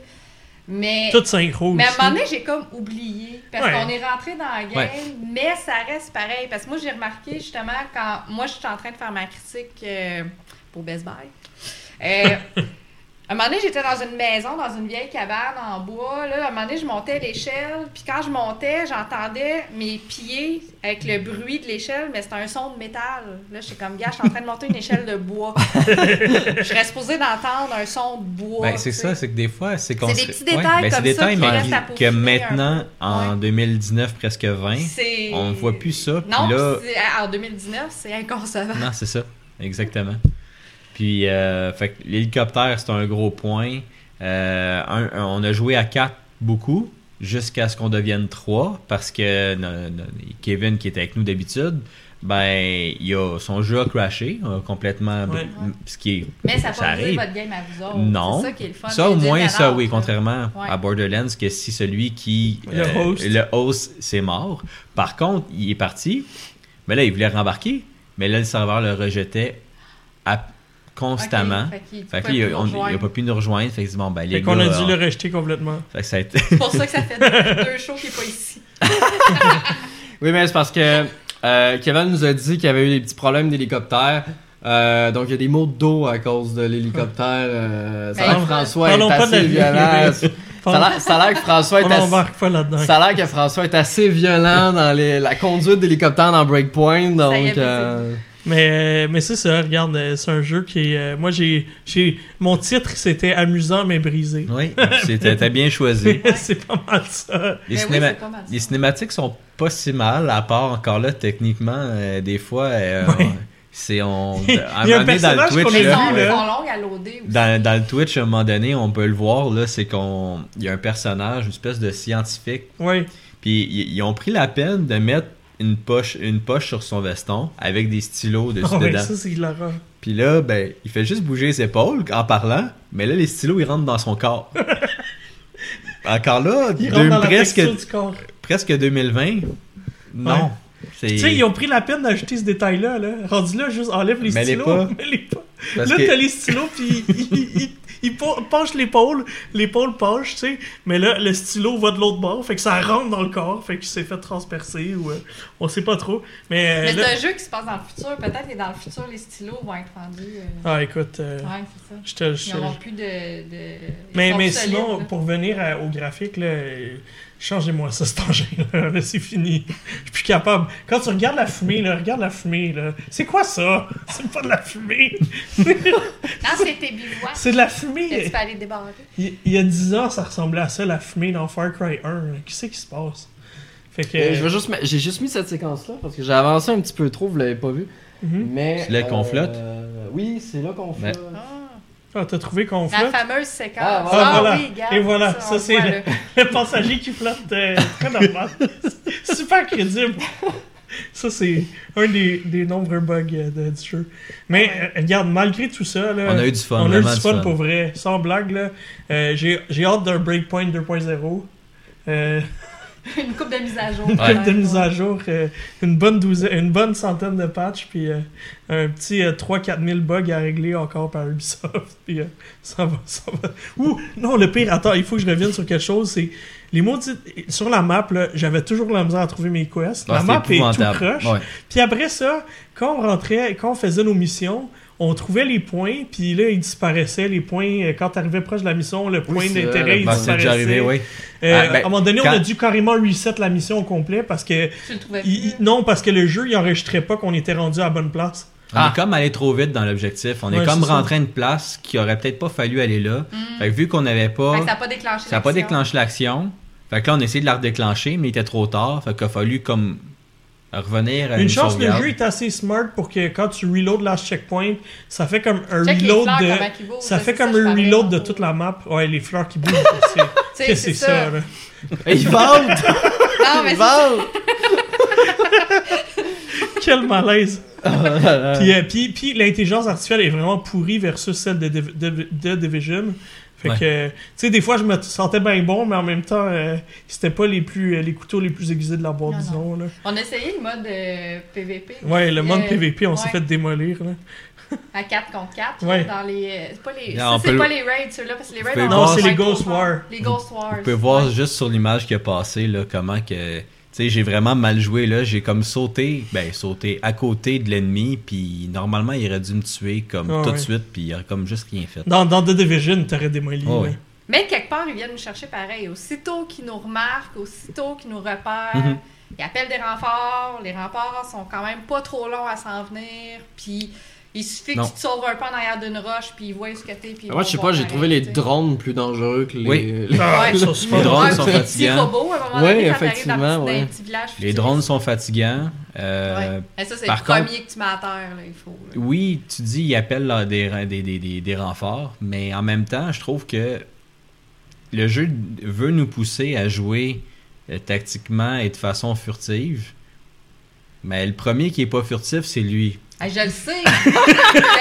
Mais, Tout synchro mais à un moment donné, j'ai comme oublié. Parce Ouais. qu'on est rentré dans la game, Ouais. mais ça reste pareil. Parce que moi, j'ai remarqué justement quand moi, je suis en train de faire ma critique euh, pour Best Buy. Euh, À un moment donné, j'étais dans une maison, dans une vieille cabane en bois. Là. À un moment donné, je montais l'échelle. Puis quand je montais, j'entendais mes pieds avec le bruit de l'échelle, mais c'était un son de métal. Là, j'étais comme, gars, je suis en train de monter une échelle de bois. je serais supposée d'entendre un son de bois. Ben, c'est ça, c'est que des fois, c'est qu'on C'est des petits détails ben, c'est comme des ça détails, qui mais à que maintenant, peu. en Ouais. 2019, presque 20, C'est- on voit plus ça. Non, là, en 2019, c'est inconcevable. non, c'est ça, exactement. Puis, euh, fait que l'hélicoptère, c'est un gros point. Euh, un- un- on a joué à 4 beaucoup, jusqu'à ce qu'on devienne 3, parce que Kevin, qui était avec nous d'habitude, ben, il a, son jeu a crashé euh, complètement, Ouais. ce qui est Mais ça n'a Ça pas brisé arrive. votre game à vous autres. Non. C'est ça qui est le fun. Ça, au moins, ça, oui, contrairement Ouais. à Borderlands, que si celui qui. Le euh, host. le host, c'est mort. Par contre, il est parti. Mais là, il voulait rembarquer. Mais là, le serveur le rejetait à- constamment. Ok, fait qu'il Fait que pouvait là, plus il, on- il rejoindre. a pas pu nous rejoindre. Fait que bon, ben, les Fait qu'on a dû le rejeter complètement. fait que ça a été. C'est pour ça que ça fait deux, deux shows qu'il n'est pas ici. Oui, mais c'est parce que euh, Kevin nous a dit qu'il y avait eu des petits problèmes d'hélicoptère. Euh, donc, il y a des mots d'eau à cause de l'hélicoptère. Euh, ça a l'air que Ben, François est pas de la assez violent. Ça a l'air- que François est assez... Ça a l'air que François est assez violent dans les- la conduite d'hélicoptère dans Breakpoint, donc... Mais, mais c'est ça, regarde, euh, c'est un jeu qui est. euh, moi, j'ai, j'ai. Mon titre, c'était Amusant mais brisé. Oui, c'était t'as bien choisi. c'est pas mal ça. Les, oui, cinéma- c'est pas mal ça. les cinématiques sont pas si mal, à part encore là, techniquement, euh, des fois, euh, Ouais. c'est on. Il y à a un un moment donné, dans le personnage Twitch, vu, là. à. Dans, dans le Twitch, à un moment donné, on peut le voir, là, c'est qu'on. Il y a un personnage, une espèce de scientifique, Ouais. puis ils ont pris la peine de mettre une poche, une poche sur son veston avec des stylos dessus ouais, dedans. ça, c'est hilarant. Puis là, ben, il fait juste bouger les épaules en parlant, mais là, les stylos, ils rentrent dans son corps. Encore là, Il deux- rentre dans la presque, texture du corps. presque 2020. Non. Tu sais, ils ont pris la peine d'ajouter ce détail-là. Là. Rendu là, juste enlève les Mets-les stylos. pas. Là, que- t'as les stylos, puis ils, ils, ils, pa- penche l'épaule, l'épaule penche, tu sais, mais là, le stylo va de l'autre bord, fait que ça rentre dans le corps, fait qu'il s'est fait transpercer, ou euh, on sait pas trop. Mais, euh, Mais là- c'est un jeu qui se passe dans le futur. Peut-être que dans le futur, les stylos vont être rendus. euh, Ah, écoute, euh, Ouais, ça. je te... Ils n'auront plus de. de... ils Mais, mais sinon, là. pour revenir à- au graphique, là, changez-moi ça, cet engin-là. là, c'est fini. Je suis plus capable. Quand tu regardes la fumée, là, regarde la fumée. là. C'est quoi ça? C'est pas de la fumée. Non, c'est tes bivouacs C'est de la que tu fumée. peux aller débarrer. Il, il y a 10 ans, ça ressemblait à ça, la fumée dans Far Cry 1. là. Qu'est-ce qui se passe? Fait que... Euh, je vais juste mettre- J'ai juste mis cette séquence-là parce que j'ai avancé un petit peu trop, vous l'avez pas vu. Mhm. Mais. C'est là qu'on flotte? Oui, c'est là qu'on Ben. flotte. Ah. Ah, t'as trouvé qu'on La flotte? fameuse séquence. Ah, Ah, voilà. oui, regarde, Et voilà, ça, c'est le- passager qui flotte, euh, très normal. Super crédible. Ça, c'est un des, des nombreux bugs euh, de- du jeu. Mais Ouais. euh, regarde, malgré tout ça, là, On a eu du fun, on a eu du du fun fun. pour vrai. Sans blague, là. Euh, j'ai j'ai hâte d'un Breakpoint 2.0. Euh, Une coupe de mise à jour. une Ouais. couple de mise à jour, euh, une, bonne douzaine, une bonne centaine de patchs, puis euh, un petit 3-4 000 bugs à régler encore par Ubisoft. Puis euh, ça va, ça va. Ouh, non, le pire, attends, il faut que je revienne sur quelque chose. C'est les maudites. Sur la map, là, j'avais toujours la misère à trouver mes quests. Ah, la map est tout croche. Ouais. Puis après ça, quand on rentrait, quand on faisait nos missions, on trouvait les points, puis là, ils disparaissaient, les points. euh, Quand t'arrivais proche de la mission, le point d'intérêt, il disparaissait. déjà arrivé, oui. Euh, Ah, ben, à un moment donné, on a dû carrément reset la mission au complet parce que Tu le trouvais il- non, parce que le jeu, il enregistrait pas qu'on était rendu à la bonne place. On Ah. est comme allé trop vite dans l'objectif. On est comme rentré à une place qui aurait peut-être pas fallu aller là. Mm. Fait que vu qu'on n'avait pas. Fait que ça n'a pas déclenché Ça n'a pas l'action. déclenché l'action. Fait que là, on a essayé de la redéclencher, mais il était trop tard. Fait qu'il a fallu comme revenir à une, Une chance, le sauvegarde. jeu est assez smart pour que quand tu reload last checkpoint, ça fait comme un Check reload fleurs, de. Ça fait comme un reload de toute la map. Ouais, les fleurs qui bougent. c'est- c'est ça, là? Ils vendent! Non, mais Ils ça. vendent! Quel malaise! Ah, Puis, euh, puis, puis l'intelligence artificielle est vraiment pourrie versus celle de, Div- de, de Division. Fait Ouais. que, tu sais, des fois, je me sentais bien bon, mais en même temps, euh, c'était pas les plus euh, les couteaux les plus aiguisés de la boîte, Non, disons. Là. On a essayé le mode euh, PVP. Ouais, le mode Euh, PVP, on s'est ouais. fait démolir. Là. À 4 contre 4. Ouais. Dans les. euh, C'est pas les. Non, ça, on c'est peut pas le- les raids, ceux-là, parce que les raids. Non, c'est les Ghost War. Les Ghost Wars. Vous pouvez voir ouais. juste sur l'image qui a passé, là, comment que. Tu sais, j'ai vraiment mal joué, là. J'ai comme sauté, ben, sauté à côté de l'ennemi, puis normalement, il aurait dû me tuer comme Ah tout de ouais. suite, puis il aurait comme juste rien fait. Dans, dans The Division, t'aurais démoli. Oh, ouais. ouais. Mais quelque part, ils viennent nous chercher pareil. Aussitôt qu'ils nous remarquent, aussitôt qu'ils nous repèrent, Mhm. ils appellent des renforts. Les renforts sont quand même pas trop longs à s'en venir. Puis il suffit Non. que tu te sauves un peu en arrière d'une roche, puis ils voient ce que t'es. Puis Moi, je sais pas, j'ai trouvé les drones plus dangereux que les. Oui. les- Ah, Les drones sont fatigants. robots, à un moment donné, effectivement, petit- dans ouais. les petits villages Les drones sont fatigants. euh, Ouais. Mais ça, c'est le par premier contre- que tu mets à terre, là, il faut. là. Oui, tu dis, ils appellent là, des, des, des, des, des renforts, mais en même temps, je trouve que le jeu veut nous pousser à jouer euh, tactiquement et de façon furtive. Mais le premier qui est pas furtif, c'est lui. Ah, je le sais! je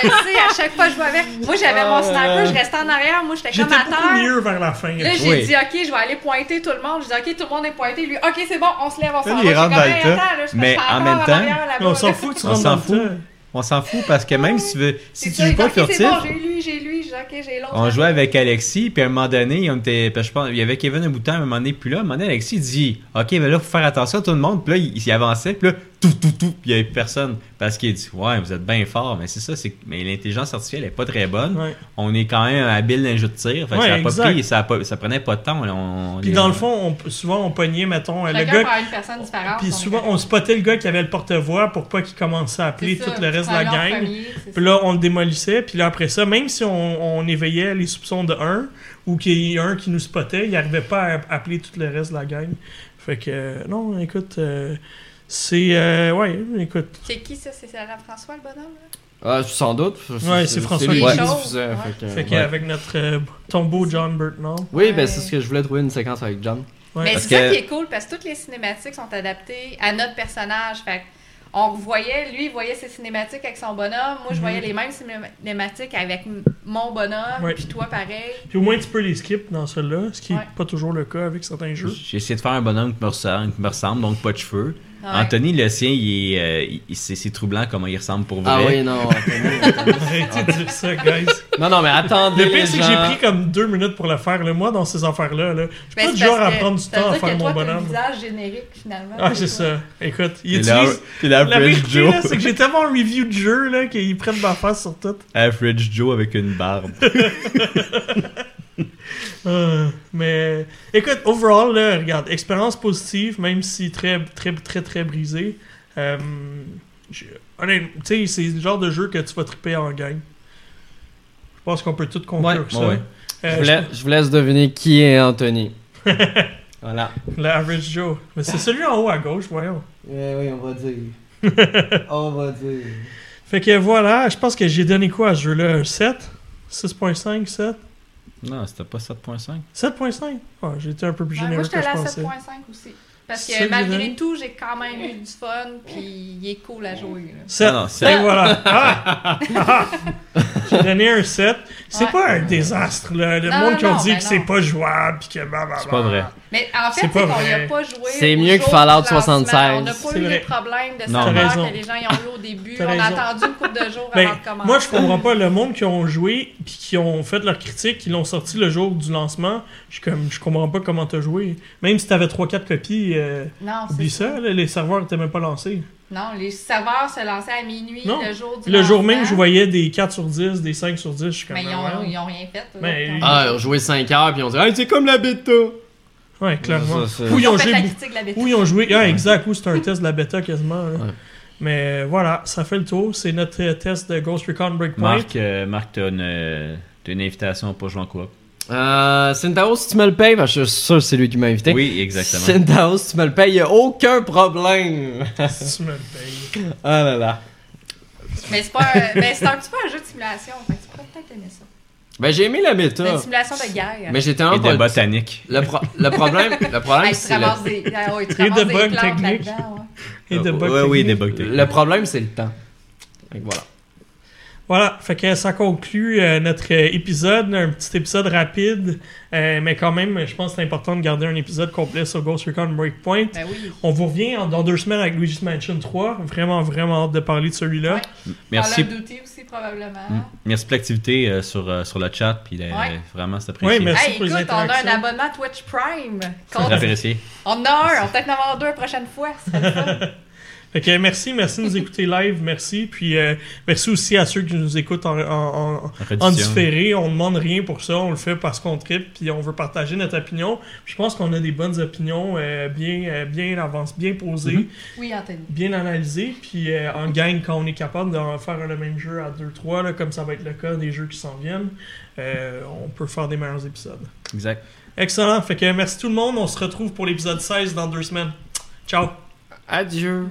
le sais, à chaque fois que je jouais avec. Moi, j'avais mon sniper, je restais en arrière, moi, j'étais comme J'étais à terre. mieux vers la fin. Là, j'ai Oui. dit, OK, je vais aller pointer tout le monde. J'ai dit, OK, tout le monde est pointé. Lui, OK, c'est bon, on se lève, on s'en Là, va. il rentre J'ai dans comme, le Hey, tas. attends, là, je Mais suis en encore même temps, on s'en là. fout, tu On rentres s'en dans le fout. On s'en fout parce que même si tu veux, si C'est tu ça, joues j'ai pas dit, OK, c'est furtif, bon, j'ai lui, j'ai lui, j'ai dit, OK, j'ai l'autre. on jouait avec Alexis, puis à un moment donné, on était, puis je pense, il y avait Kevin un bout de temps, à un moment donné, puis là, à un moment donné, Alexis dit, OK, mais là, faut faire attention à tout le monde, puis là, il, il avançait, puis là, tout, tout, tout, puis il y avait personne, parce qu'il dit, ouais, vous êtes bien fort, mais c'est ça, c'est, que- mais l'intelligence artificielle est pas très bonne, Ouais. on est quand même habile dans les jeux de tir, fait que Ouais, ça a pas pris, ça, a pas- ça prenait pas de temps, on, on- Puis les- dans le fond, on- souvent, on pognait, mettons, le gars. une personne différente. Puis souvent, correct. on spottait le gars qui avait le porte-voix pour pas qu'il commence à appeler tout ça, le reste de la gang. premier, Puis là, on le démolissait. Puis là, après ça, même si on, on éveillait les soupçons de un, ou qu'il y ait un qui nous spottait, il n'arrivait pas à appeler tout le reste de la gang. Fait que, euh, non, écoute, euh, c'est... euh, ouais, écoute. C'est qui ça? C'est Alain François, le bonhomme? là? Ah, sans doute. Ouais, c'est François lui qui ouais. fait que- Fait ouais. qu'avec notre euh, tombeau John Burtnall. Oui, Ouais. ben c'est ce que je voulais trouver une séquence avec John. Ouais. Mais c'est ça qui est cool parce que toutes les cinématiques sont adaptées à notre personnage. Fait on voyait, lui, il voyait ses cinématiques avec son bonhomme. Moi, je Mhm. voyais les mêmes cinématiques avec mon bonhomme. Ouais. Puis toi, pareil. Puis au moins, tu peux les skip dans celui-là, ce qui n'est Ouais. pas toujours le cas avec certains jeux. J'ai essayé de faire un bonhomme qui me ressemble, qui me ressemble, donc pas de cheveux. Ouais. Anthony, le sien, il est, euh, il- c'est, c'est troublant comment il ressemble pour vrai. Ah oui, non. Anthony. Arrêtez de dire ça, guys. non, non, mais attendez. Le pire, les c'est que j'ai pris comme deux minutes pour le faire. Là. Moi, dans ces affaires-là, là, je suis pas c'est du genre à prendre du temps à faire que mon toi, t'as un bonhomme. visage générique, finalement. Ah, c'est ça. Écoute, il C'est la, utilise... c'est La l'average vérité, Joe. là, c'est que j'ai tellement review de jeu là, qu'ils prennent ma face sur tout. Average Joe avec une barbe. Euh, mais écoute, overall, là, regarde, expérience positive, même si très, très, très, très brisée. Euh, honnêtement, tu sais, c'est le genre de jeu que tu vas triper en gang. Je pense qu'on peut tout conclure Ouais, ça. ouais. Euh, Je vous, laisse, je vous laisse deviner qui est Anthony. voilà. L'Average Joe. Mais c'est celui en haut à gauche, voyons. Eh oui, on va dire. on va dire. Fait que voilà, je pense que j'ai donné quoi à ce jeu-là? Un 7 6.5, 7 Non, c'était pas 7.5. 7.5 Ouais, J'ai été un peu plus Ouais, généreux moi, que j'étais je allée à pensais. 7.5 aussi. Parce C'est que malgré tout, j'ai quand même eu du fun, puis il est cool à jouer. là. 7. Ah non, Et voilà. Ah! Ah! J'ai donné un 7. C'est Ouais. pas un désastre, là. Le Non, monde qui non, ont dit ben que c'est non. pas jouable pis que blablabla. C'est pas vrai. Mais en fait, C'est c'est pas qu'on n'y vrai. a pas joué. C'est au mieux que jour Fallout du lancement. 76. On n'a pas C'est eu vrai. les problèmes de Non. T'as raison. que les gens y ont eu au début. T'as On a raison. attendu une couple de jours Ben, avant de commencer. moi, je comprends pas le monde qui ont joué puis qui ont fait leur critique, qui l'ont sorti le jour du lancement. Je suis comme, je comprends pas comment t'as joué. Même si t'avais 3-4 copies, euh, Non, c'est oublie ça, là, les serveurs étaient même pas lancés. Non, les serveurs se lançaient à minuit Non. le jour du Le jour même, je voyais des 4 sur 10, des 5 sur 10. Je suis comme, Mais ils ah, ont, ouais. ils ont rien fait. Mais-. Ah, ils ont joué 5 heures, puis on dit, hey, c'est comme la bêta. Ouais, clairement. Ça, Ou ils ont joué la beaucoup- critique de la bêtise. Ou ils ont joué. Ah, exact. Ou c'est un test de la bêta quasiment. là. Ouais. Mais euh, voilà, ça fait le tour. C'est notre euh, test de Ghost Recon Breakpoint. Marc, euh, Marc t'as une, euh, t'as une invitation pour jouer en coop. Euh, Centauro, si tu me le payes, parce que je suis sûr que c'est lui qui m'a invité. Oui, exactement. Centauro, si tu me le payes, y a aucun problème. Si tu me le payes. Ah là là. Mais c'est pas un, ben, c'est un petit peu un jeu de simulation. Fait que tu pourrais peut-être aimer ça. Ben, j'ai aimé la C'est méta. une simulation de guerre. Mais j'étais Et de botanique. Le, pro- le problème, le problème, Hey, tu c'est le... ramasses des, ah ouais, tu Et de ramasses des bugs plantes techniques. là-dedans. ouais. Et de Euh, bugs ouais, oui, techniques. des bugs techniques. le problème, c'est le temps. Fait que voilà. Voilà, fait que ça conclut euh, notre euh, épisode, un petit épisode rapide, euh, mais quand même, je pense que c'est important de garder un épisode complet sur Ghost Recon Breakpoint. Ben oui. On vous revient en- dans deux semaines avec Luigi's Mansion 3. Vraiment, vraiment hâte de parler de celui-là. Ouais. Merci. Aussi, probablement. Mm. Merci pour l'activité euh, sur, euh, sur le chat. Puis euh, Ouais. vraiment, c'est apprécié. Ouais, merci. Hey, pour les écoute, on a un abonnement Twitch Prime. C'est apprécié. On en a un, on va peut-être en avoir deux la prochaine fois. merci, merci de nous écouter live, merci. Puis euh, merci aussi à ceux qui nous écoutent en, en, en- en Rediffusion. différé. On demande rien pour ça, on le fait parce qu'on tripe, puis on veut partager notre opinion. Puis je pense qu'on a des bonnes opinions, euh, bien, euh, bien avancées, bien posées, Mhm. Oui, Anthony. bien analysées. Puis euh, en gang, quand on est capable de faire le même jeu à 2-3, là, comme ça va être le cas des jeux qui s'en viennent, euh, on peut faire des meilleurs épisodes. Exact. Excellent. Fait que merci tout le monde. On se retrouve pour l'épisode 16 dans deux semaines. Ciao! Adieu.